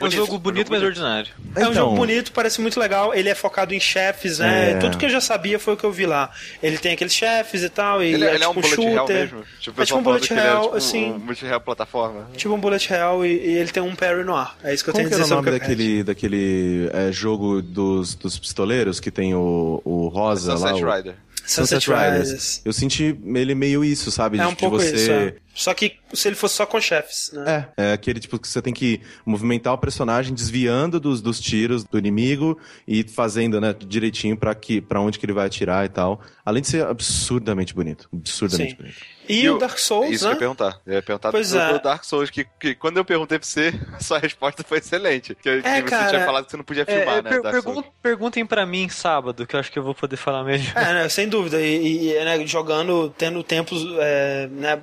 É um jogo bonito, mas ordinário. É um Então- jogo bonito, parece muito legal. Ele é focado em chefes, né? É. Tudo que eu já sabia foi o que eu vi lá. Ele tem aqueles chefes e tal, e Ele, é, ele é um tipo bullet hell shooter. mesmo? Tipo, é tipo um bullet hell, assim. Um bullet hell plataforma. Tipo um bullet hell e, e ele tem um parry no ar. É isso que eu Como tenho que dizer o nome sobre o Cuphead. daquele, daquele é, jogo dos, dos pistoleiros que tem o, o rosa lá? Sunset o... Rider. Sunset Riders. Eu senti ele meio isso, sabe? É De- um de pouco você... isso. É. Só que se ele fosse só com chefes, né? É, é aquele tipo que você tem que movimentar o personagem desviando dos, dos tiros do inimigo e fazendo, né, direitinho pra, que, pra onde que ele vai atirar e tal. Além de ser absurdamente bonito. Absurdamente Sim. bonito. E, o Dark Souls, Isso que eu né? ia perguntar. Eu ia perguntar Pois do, é. do Dark Souls, que, que quando eu perguntei pra você, sua resposta foi excelente. Que, que É, você cara. tinha falado que você não podia filmar, É, né? per- pergun- Souls. perguntem pra mim sábado, que eu acho que eu vou poder falar melhor. É, né, sem dúvida. E, e, né, jogando, tendo tempos, é, né,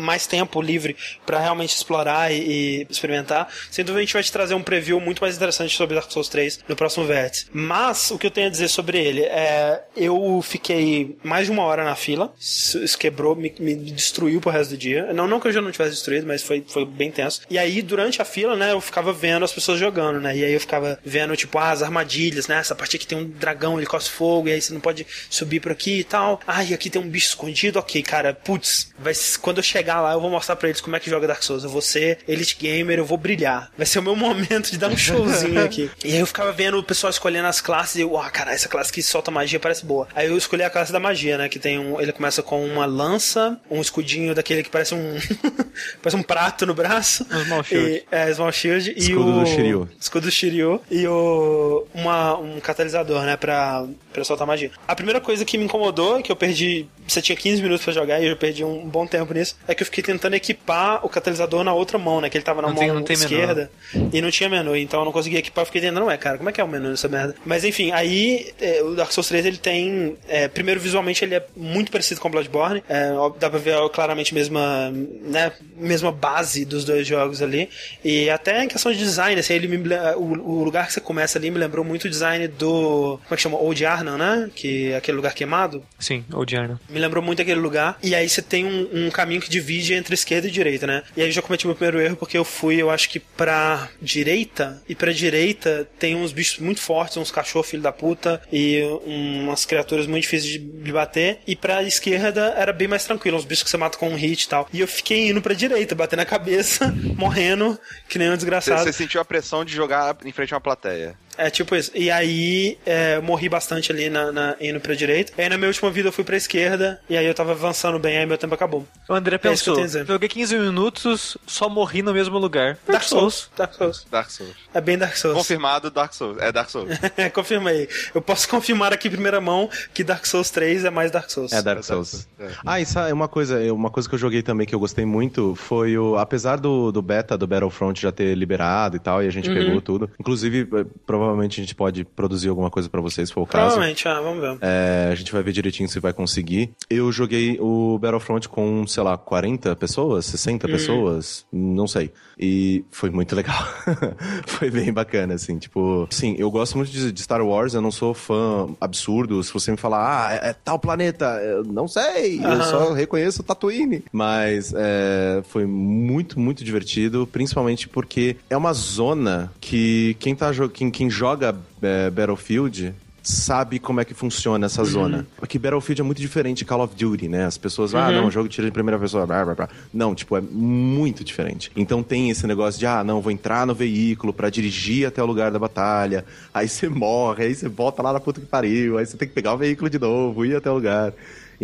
mais tempo livre pra realmente explorar e, e experimentar. Sem dúvida a gente vai te trazer um preview muito mais interessante sobre Dark Souls 3 no próximo vértice. Mas o que eu tenho a dizer sobre ele é. Eu fiquei mais de uma hora na fila. Isso quebrou, me, me destruiu pro resto do dia. Não, não que eu já não tivesse destruído, mas foi, foi bem tenso. E aí, durante a fila, né, eu ficava vendo as pessoas jogando, né? E aí eu ficava vendo, tipo, ah, as armadilhas, né? Essa parte aqui tem um dragão, ele cospe fogo, e aí você não pode subir por aqui e tal. Ah, e aqui tem um bicho escondido, ok, cara. Putz, vai, quando eu chegar lá, eu vou mostrar pra eles como é que joga Dark Souls. Eu vou ser Elite Gamer, eu vou brilhar. Vai ser o meu momento de dar um showzinho aqui. E aí eu ficava vendo o pessoal escolhendo as classes e eu, ah, cara, essa classe que solta magia parece boa. Aí eu escolhi a classe da magia, né? Que tem um. Ele começa com uma lança, um escudinho daquele que parece um. parece um prato no braço. Um small shield. E, é, Small Shield. e Escudo o, do Shiryu. Escudo do Shiryu. E o. Uma, um catalisador, né? Pra, pra soltar magia. A primeira coisa que me incomodou, que eu perdi. Você tinha 15 minutos pra jogar e eu perdi um bom tempo nisso. É que eu fiquei tentando equipar o catalisador na outra mão, né? Que ele tava na Não mão tem- não tem menu. esquerda. E não tinha menu, então eu não conseguia equipar. Eu fiquei tentando, ué, cara, como é que é o menu dessa merda? Mas enfim, aí é, o Dark Souls 3 ele tem. é, primeiro, visualmente, ele é muito parecido com Bloodborne. É, dá pra ver claramente a mesma, né, mesma base dos dois jogos ali. E até em questão de design, assim, ele me, le- o, o lugar que você começa ali me lembrou muito o design do. Como é que chama? Old Arnon, né? Que é aquele lugar queimado. Sim, o Diarno. Me lembrou muito aquele lugar. E aí você tem um, um caminho que divide entre esquerda e direita, né? E aí eu já cometi meu primeiro erro porque eu fui, eu acho que pra direita. E pra direita tem uns bichos muito fortes, uns cachorros filho da puta. E umas criaturas muito difíceis de, bater. E pra esquerda era bem mais tranquilo, uns bichos que você mata com um hit e tal. E eu fiquei indo pra direita, batendo na cabeça, morrendo, que nem um desgraçado. você sentiu a pressão de jogar em frente a uma plateia. É tipo isso. E aí é, eu morri bastante ali na, na- indo pra direita. E aí na minha última vida eu fui pra esquerda. E aí eu tava avançando bem, aí meu tempo acabou. O André É isso pensou, dizer. joguei 15 minutos, só morri no mesmo lugar. Dark Souls. Dark Souls. Dark Souls. É bem Dark Souls. Confirmado, Dark Souls. É Dark Souls. É, confirmei. Eu posso confirmar aqui em primeira mão que Dark Souls 3 é mais Dark Souls. É Dark É Souls. Dark Souls, é. Ah, e sabe, uma coisa, uma coisa que eu joguei também que eu gostei muito foi o. Apesar do, do beta do Battlefront já ter liberado e tal, e a gente pegou tudo. Inclusive, eh, provavelmente a gente pode produzir alguma coisa pra vocês, se for o caso. Provavelmente, ah, vamos ver. É, a gente vai ver direitinho se vai conseguir. Eu joguei o Battlefront com, sei lá, 40 pessoas, 60 pessoas, não sei. E foi muito legal. foi bem bacana, assim, tipo... Sim, eu gosto muito de, de Star Wars, eu não sou fã absurdo. Se você me falar, ah, é, é tal planeta, eu não sei, eu só reconheço Tatooine. Mas é, foi muito, muito divertido, principalmente porque é uma zona que quem, tá, quem, quem joga é, Battlefield sabe como é que funciona essa zona. Porque Battlefield é muito diferente de Call of Duty, né? As pessoas, ah, não, jogo de tiro de primeira pessoa, blá, blá, blá. Não, tipo, é muito diferente. Então tem esse negócio de, ah, não, vou entrar no veículo pra dirigir até o lugar da batalha, aí você morre, aí você volta lá na puta que pariu, aí você tem que pegar o veículo de novo, ir até o lugar.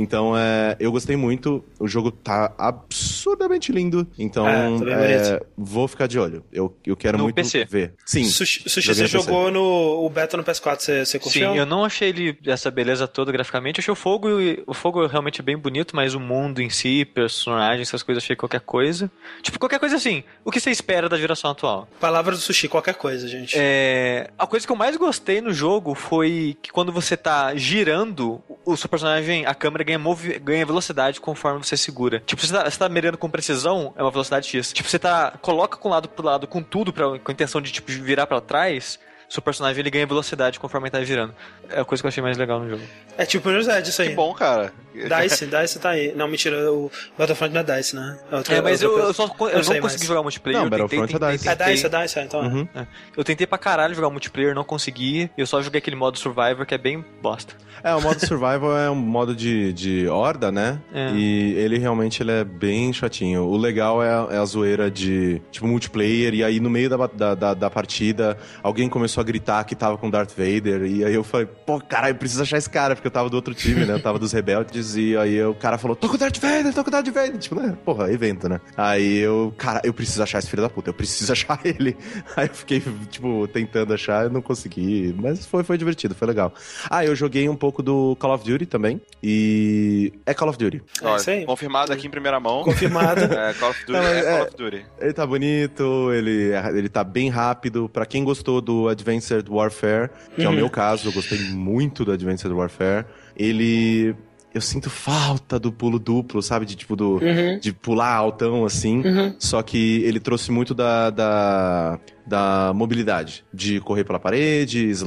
Então, é, eu gostei muito. O jogo tá absurdamente lindo. Então, É, bem é, bonito. vou ficar de olho. Eu, eu quero No muito PC. ver. Sim. Sushi, você jogou no o beta no PS4, você, você Sim, eu não achei ele essa beleza toda graficamente. Achei o fogo e- o fogo realmente é bem bonito, mas o mundo em si, personagens, essas coisas, achei qualquer coisa. Tipo, qualquer coisa assim. O que você espera da geração atual? Palavra do Sushi, qualquer coisa, gente. É, a coisa que eu mais gostei no jogo foi que quando você tá girando, o seu personagem, a câmera ganha, movi- ganha velocidade conforme você segura. Tipo, você tá, você tá mirando com precisão, é uma velocidade X. Tipo, você tá. Coloca com o lado pro lado com tudo, pra, com a intenção de tipo, virar pra trás. Seu personagem ele ganha velocidade conforme ele tá girando. É a coisa que eu achei mais legal no jogo. É tipo Edge, isso aí. Que bom, cara. Dice, Dice tá aí. Não, mentira, o Battlefront não é Dice, né? É, outra- É, mas eu, eu só eu não sei, consegui jogar multiplayer. Não, eu tentei, Battlefront é tentei, Dice. É tentei. Dice, é Dice, é, então. é. Uhum. É. Eu tentei pra caralho jogar multiplayer, não consegui. Eu só joguei aquele modo Survivor que é bem bosta. É, o modo survival é um modo de, de horda, né? É. E ele realmente ele é bem chatinho. O legal é a, é a zoeira de, tipo, multiplayer. E aí, no meio da, da, da, da partida, alguém começou a gritar que tava com Darth Vader. E aí eu falei, pô, caralho, eu preciso achar esse cara. Porque eu tava do outro time, né? Eu tava dos rebeldes. E aí o cara falou, tô com Darth Vader, tô com Darth Vader. Tipo, né? Porra, evento, né? Aí eu, cara, eu preciso achar esse filho da puta. Eu preciso achar ele. Aí eu fiquei, tipo, tentando achar. Eu não consegui. Mas foi, foi divertido, foi legal. Ah, eu joguei um pouco do Call of Duty também. E é Call of Duty. É isso aí. Confirmado aqui em primeira mão. Confirmado. É, Call of Duty Não, é, é- Call of Duty. Ele tá bonito, ele, ele tá bem rápido. Pra quem gostou do Advanced Warfare, que é o Uhum. meu caso, eu gostei muito do Advanced Warfare. Ele. Eu sinto falta do pulo duplo, sabe? De tipo, do, Uhum. de pular altão assim. Uhum. Só que ele trouxe muito da, da, da mobilidade. De correr pela parede, s-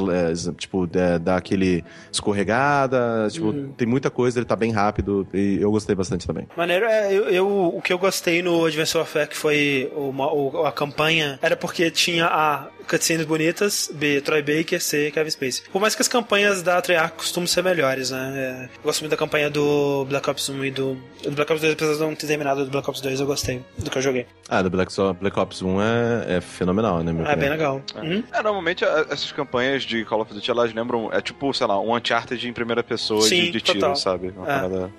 tipo, da- dar aquele escorregada. Tipo, Uhum. tem muita coisa, ele tá bem rápido. E eu gostei bastante também. Maneiro, é, eu, eu- o que eu gostei no Advanced Warfare, que foi uma- o- a campanha, era porque tinha A, cutscenes bonitas, B, Troy Baker, C, Kevin Spacey. Por mais que as campanhas da Treyarch costumam ser melhores, né? É, eu gosto muito da campanha do Black Ops 1 e do, do Black Ops 2, apesar de não ter terminado do Black Ops 2, eu gostei do que eu joguei. Ah, do Black, Black Ops 1 é, é fenomenal, né, meu É bem legal. Uhum. É, normalmente a- essas campanhas de Call of Duty, elas lembram, é tipo, sei lá, um Uncharted em primeira pessoa Sim, de, de tiro, total. sabe? Uma É. parada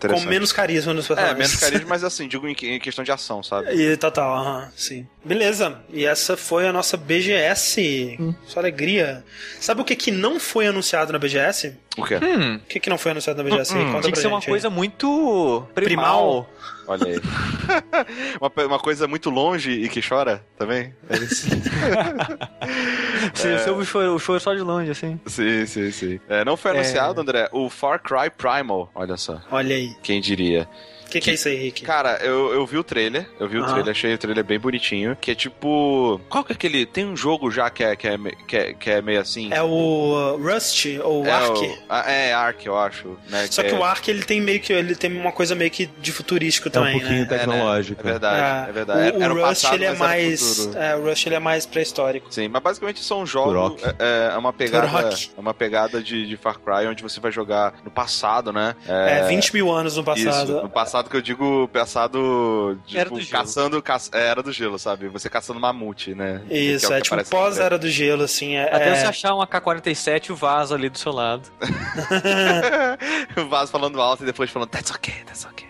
Com menos carisma nos É, personagens. menos carisma, mas assim, digo em, que- em questão de ação, sabe? E total, aham, sim. Beleza, e essa foi a nossa BGS. Sua alegria. Sabe o que, que não foi anunciado na BGS? O quê? Hum, O que, que não foi anunciado na BGS? Tinha pra que ser uma gente aí. coisa muito primal. Primal. Olha aí. uma, uma coisa muito longe e que chora também? É isso? Você ouve o choro, o choro só de longe, assim. sim, sim, sim. É, não foi É. anunciado, André, o Far Cry Primal. Olha só. Olha aí. Quem diria? O que, que é isso aí, Rick? Cara, eu, eu vi o trailer, eu vi o Aham. trailer, achei o trailer bem bonitinho. Que é tipo. Qual que é aquele. Tem um jogo já que é, que é, que é, que é meio assim. É o uh, Rust, ou É Ark. o- ah, é, Ark, eu acho. Né, Só que é- o Ark, ele tem meio que... Ele tem uma coisa meio que de futurístico É também, um pouquinho né? tecnológico. É verdade, é, verdade. O, Era- era o Rust, passado, ele é mais... É, o Rust, ele é mais pré-histórico. Sim, mas basicamente são jogos. Turok. É, é uma pegada. Turok. É uma pegada de, de Far Cry onde você vai jogar no passado, né? É, 20 mil anos no passado. Isso, no passado que eu digo passado tipo, Era do gelo. caçando, caça, é, era do gelo, sabe? Você caçando mamute, né? Isso, Que é, o que tipo pós-era do gelo, assim. É, Até é- você achar um AK-47 e o vaso ali do seu lado. o Vaz falando alto e depois falando, that's okay, that's okay.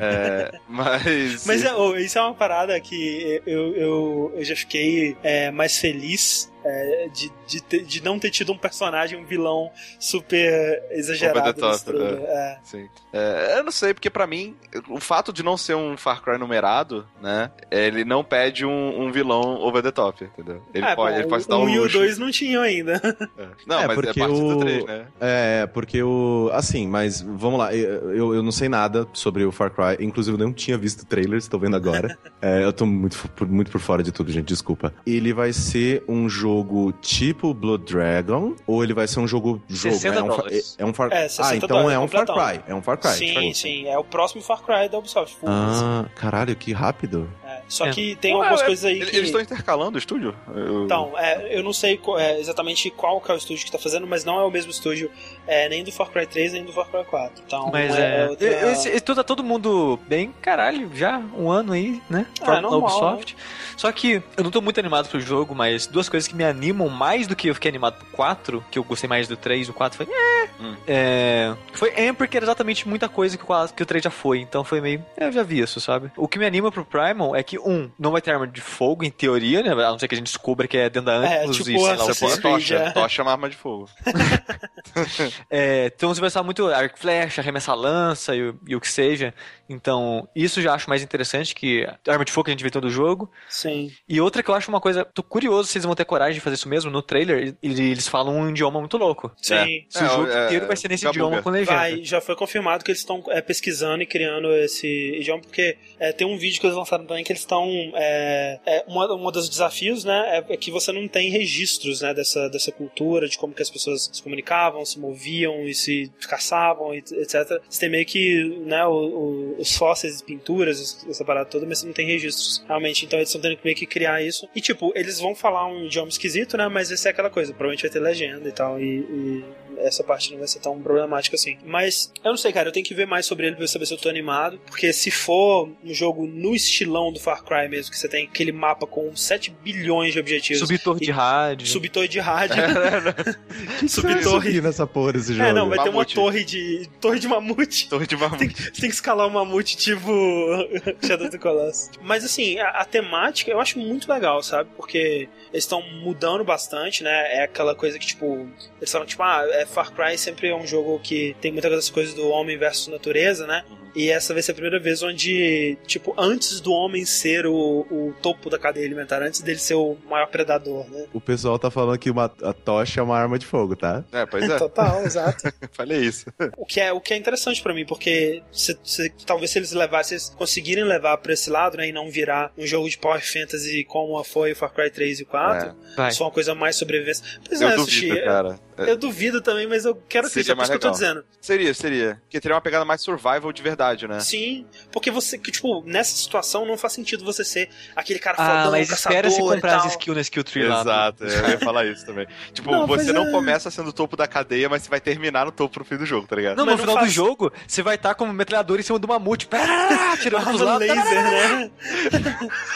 É, mas. Mas é, ô, isso é uma parada que eu, eu, eu já fiquei é, mais feliz é, de, de, ter- de não ter tido um personagem, um vilão super exagerado. Over the top. É. Sim. É, eu não sei, porque pra mim, o fato de não ser um Far Cry numerado, né? Ele não pede um, um vilão over the top, entendeu? Ele Ah, pode, bom, ele pode o dar um 1 e o luxo. 2 não tinham ainda. É. Não, É, mas é porque parte do o- 3, né? É, porque o. Assim, mas vamos lá. Eu, eu, não sei nada sobre o Far Cry. Inclusive, eu não tinha visto trailers, estou vendo agora. É, eu tô muito, muito por fora de tudo, gente. Desculpa. Ele vai ser um jogo tipo Blood Dragon? Ou ele vai ser um jogo. jogo 60 é um, Far- dólares. é um Far É, 60 Ah, então dólares, é um Far completão. Cry. É um Far Cry. sim, Far Cry. sim. É o próximo Far Cry da Ubisoft. full, assim. Ah, caralho, que rápido. É. Só É. que tem Ué, algumas é- coisas aí Eles que... estão intercalando o estúdio? Eu- Então, é, eu não sei qual- é, exatamente qual que é o estúdio que tá fazendo, mas não é o mesmo estúdio é, nem do Far Cry 3, nem do Far Cry 4. Então, Mas é. outra- eu- esse- esse- tá todo mundo bem, caralho, já um ano aí, né? Ah, Pra normal, Ubisoft. Só que eu não tô muito animado pro jogo, mas duas coisas que me animam mais do que eu fiquei animado pro 4, que eu gostei mais do 3, o 4 foi. É. Hum. é foi é porque era exatamente muita coisa que o, 4 que o 3 já foi, então foi meio. é, Eu já vi isso, sabe? O que me anima pro Primal é que, um, não vai ter arma de fogo, em teoria, né? A não ser que a gente descubra que é dentro da É, Antlus tipo e sei lá tocha. é. Tocha é uma arma de fogo. É, então você vai usar muito arco flecha, arremessar lança e, e o que seja. Então, isso já acho mais interessante que a arma de fogo que a gente vê em todo o jogo. Sim. E outra que eu acho uma coisa, tô curioso se eles vão ter coragem de fazer isso mesmo. No trailer, ele- eles falam um idioma muito louco. Sim. Se É, o jogo é, inteiro vai ser nesse Gabuga. idioma com legenda. Vai, já foi confirmado que eles estão é, pesquisando e criando esse idioma, porque é, tem um vídeo que eles lançaram também que eles estão. É, é, uma, uma dos desafios, né, é, é que você não tem registros, né, dessa, dessa cultura, de como que as pessoas se comunicavam, se moviam e se caçavam, e etc. Você tem meio que, né, o- o- os fósseis, pinturas, essa parada toda, mas não tem registros, realmente. Então eles estão tendo que meio que criar isso. E, tipo, eles vão falar um idioma esquisito, né, mas esse é aquela coisa, provavelmente vai ter legenda e tal, e- e essa parte não vai ser tão problemática assim. Mas eu não sei, cara, eu tenho que ver mais sobre ele pra saber se eu tô animado. Porque se for um jogo no estilão do Far Cry mesmo, que você tem aquele mapa com 7 bilhões de objetivos. Subir torre de rádio. Subir torre de rádio. Vai subir torre. subir nessa porra desse jogo. É, não, vai ter uma Mamute. torre de. Torre de mamute. Torre de mamute. Você tem que escalar um mamute tipo Shadow do Colossus. Mas assim, a, a temática eu acho muito legal, sabe? Porque eles estão mudando bastante, né? É aquela coisa que, tipo, eles falam, tipo, ah, é, Far Cry sempre é um jogo que tem muitas dessas coisas do homem versus natureza, né? E essa vai ser a primeira vez onde, tipo, antes do homem ser o, o topo da cadeia alimentar, antes dele ser o maior predador, né? O pessoal tá falando que uma, a tocha é uma arma de fogo, tá? É, pois é. Total, exato. Falei isso. O que é, o que é interessante pra mim, porque se, se- talvez se eles levassem, se eles conseguirem levar pra esse lado, né, e não virar um jogo de Power Fantasy como foi o Far Cry 3 e 4, Vai. só uma coisa mais sobrevivência. Pois Eu é, duvido, Sushi, eu, cara. eu duvido também, mas eu quero Seria acreditar, por isso que eu tô dizendo. Seria, seria. Porque teria uma pegada mais survival de verdade, né? Sim, porque você, que, tipo, nessa situação não faz sentido você ser aquele cara Ah, fodão, mas espera se e comprar as skills na skill tree lá. Exato, eu ia falar isso também. Tipo, Não, você não é. começa sendo o topo da cadeia, mas você vai terminar no topo no fim do jogo, tá ligado? Não, Mas no não final faz- do jogo, você vai estar como metralhador em cima do mamute. Pá, tirando Arma lados. laser, né?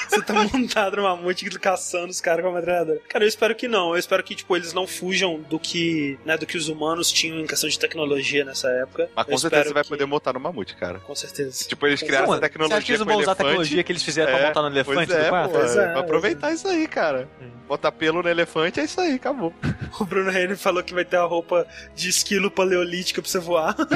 Você tá montado numa mamute caçando os caras com a metralhadora. Cara, eu espero que não. Eu espero que, tipo, eles não fujam do que, né, do que os humanos tinham em questão de tecnologia nessa época. Mas Eu com certeza espero você vai que- poder montar no mamute, cara. Com certeza. Tipo, eles criaram essa tecnologia Você acha que eles não vão usar a tecnologia que eles fizeram É, pra montar no elefante pois é, do 4? pô, Pois é, vai aproveitar isso aí, cara. Hum. Botar pelo no elefante é isso aí, acabou. O Bruno Reino falou que vai ter a roupa de esquilo paleolítica pra você voar.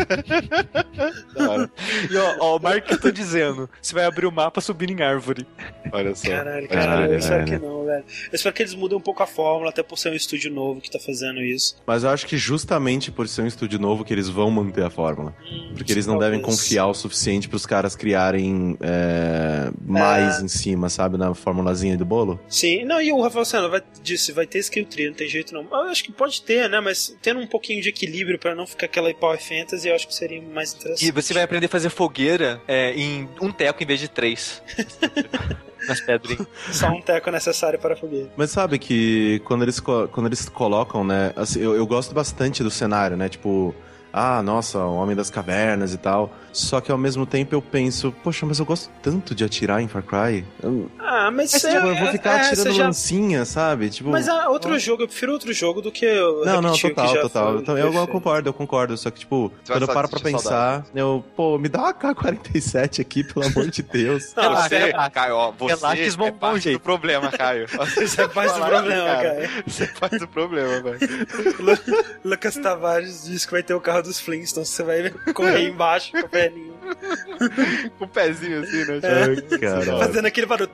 E ó, ó, o Mark que eu tô dizendo. Você vai abrir o mapa subindo em árvore. Olha só. Caralho, cara, Caralho, eu espero velho. que não, velho. Eu espero que eles mudem um pouco a fórmula, até por ser um estúdio novo que tá fazendo isso. Mas eu acho que justamente por ser um estúdio novo que eles vão manter a fórmula. Porque eles não devem Talvez. O suficiente pros caras criarem é, mais É. em cima, sabe? Na formulazinha do bolo. Sim, não, e o Rafael Senna vai, disse, vai ter skill tree, não tem jeito não. Eu acho que pode ter, né, mas tendo um pouquinho de equilíbrio pra não ficar aquela Power Fantasy, eu acho que seria mais interessante. E você vai aprender a fazer fogueira é, em um teco em vez de três. Nas pedrinhas. Só um teco necessário para a fogueira. Mas sabe que quando eles, quando eles colocam, né? assim, eu, eu gosto bastante do cenário, né? Tipo, ah, nossa, o Homem das Cavernas e tal. Só que ao mesmo tempo eu penso, poxa, mas eu gosto tanto de atirar em Far Cry. Eu, Ah, mas, tipo, é, eu vou ficar é, atirando você já- lancinha, sabe? Tipo, Mas é outro jogo, eu prefiro outro jogo do que o Não, não, total, já total. foi Eu, também- eu perfeito. concordo, eu concordo. Só que, tipo, Você quando eu paro pra pensar, eu, pô, me dá uma K-47 aqui, pelo amor de Deus. Não, Relaxa, Você, relaxa. Caio, ó, você Relaxa, é parte jeito. do problema, Caio. Isso é parte do problema, cara. Você é parte do problema, velho. Lu- Lucas Tavares diz que vai ter o carro dos Flintstones, você vai correr embaixo com a perninha. Com o pezinho assim, né? É. Fazendo aquele barulho.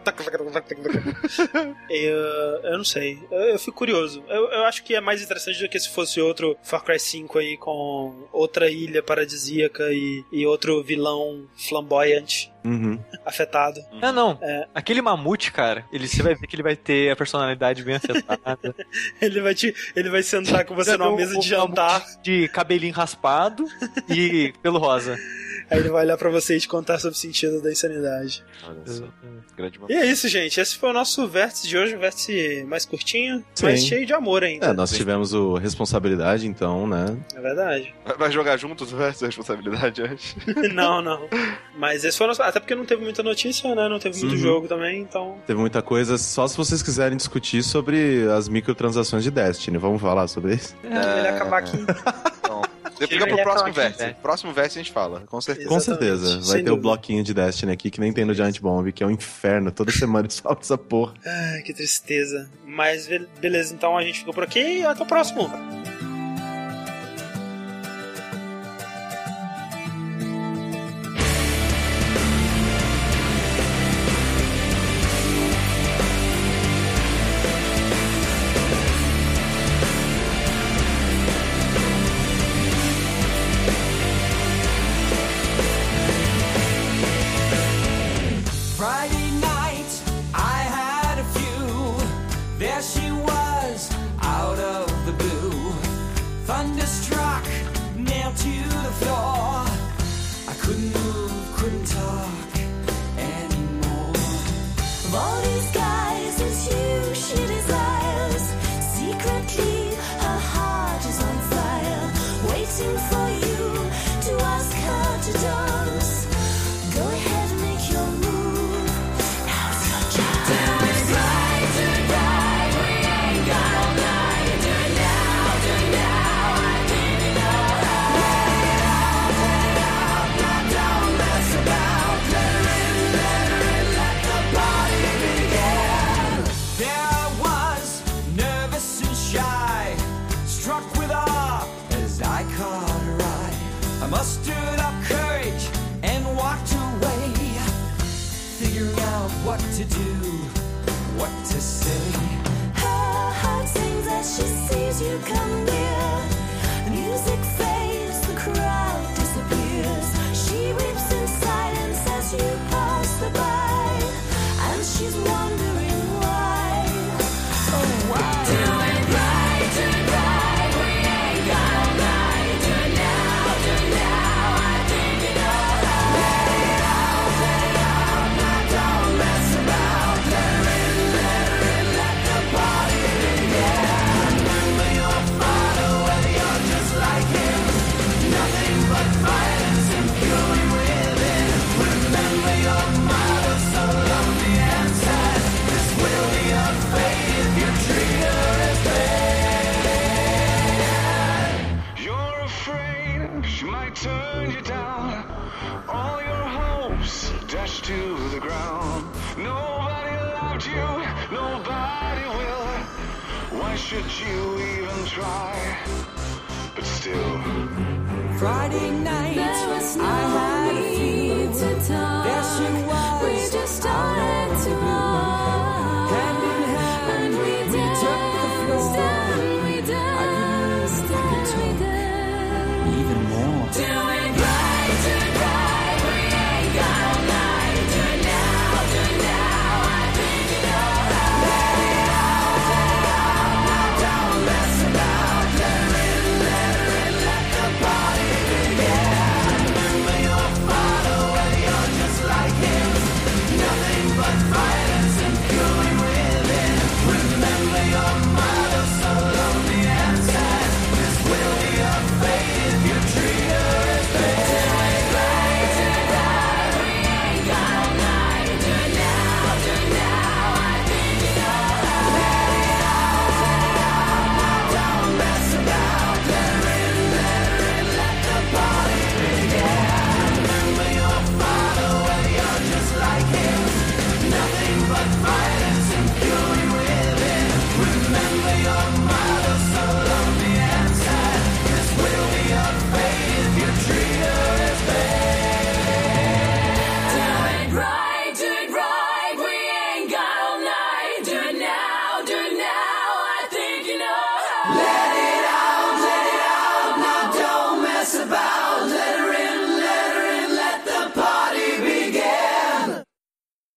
eu, eu não sei. Eu, eu fico curioso. Eu, eu acho que é mais interessante do que se fosse outro Far Cry 5 aí com outra ilha paradisíaca e, e outro vilão flamboyante Uhum. afetado. Não, não. É. Aquele mamute, cara, ele, você vai ver que ele vai ter a personalidade bem afetada. Ele vai te, ele vai sentar com você numa mesa de jantar. de cabelinho raspado e pelo rosa. Aí ele vai olhar pra você e te contar sobre o sentido da insanidade. Olha só. Grande E é isso, gente. Esse foi o nosso vértice de hoje, um vértice mais curtinho, Sim. mas cheio de amor ainda. É, nós tivemos o responsabilidade, então, né? É verdade. Vai- jogar juntos versus responsabilidade hoje? não, não. Mas esse foi o nosso. Até porque não teve muita notícia, né? Não teve muito Uhum. jogo também, então. Teve muita coisa, só se vocês quiserem discutir sobre as microtransações de Destiny. Vamos falar sobre isso? É, melhor acabar aqui. Fica pro aí, próximo vértice. aqui, Próximo vértice a gente fala, com certeza. Com Exatamente, certeza. Vai sem ter o dúvida. bloquinho de Destiny aqui, que nem tem no Giant Bomb, que é um inferno. Toda semana eles falam essa porra. Ai, que tristeza. Mas be- beleza, então a gente ficou por aqui e até o próximo.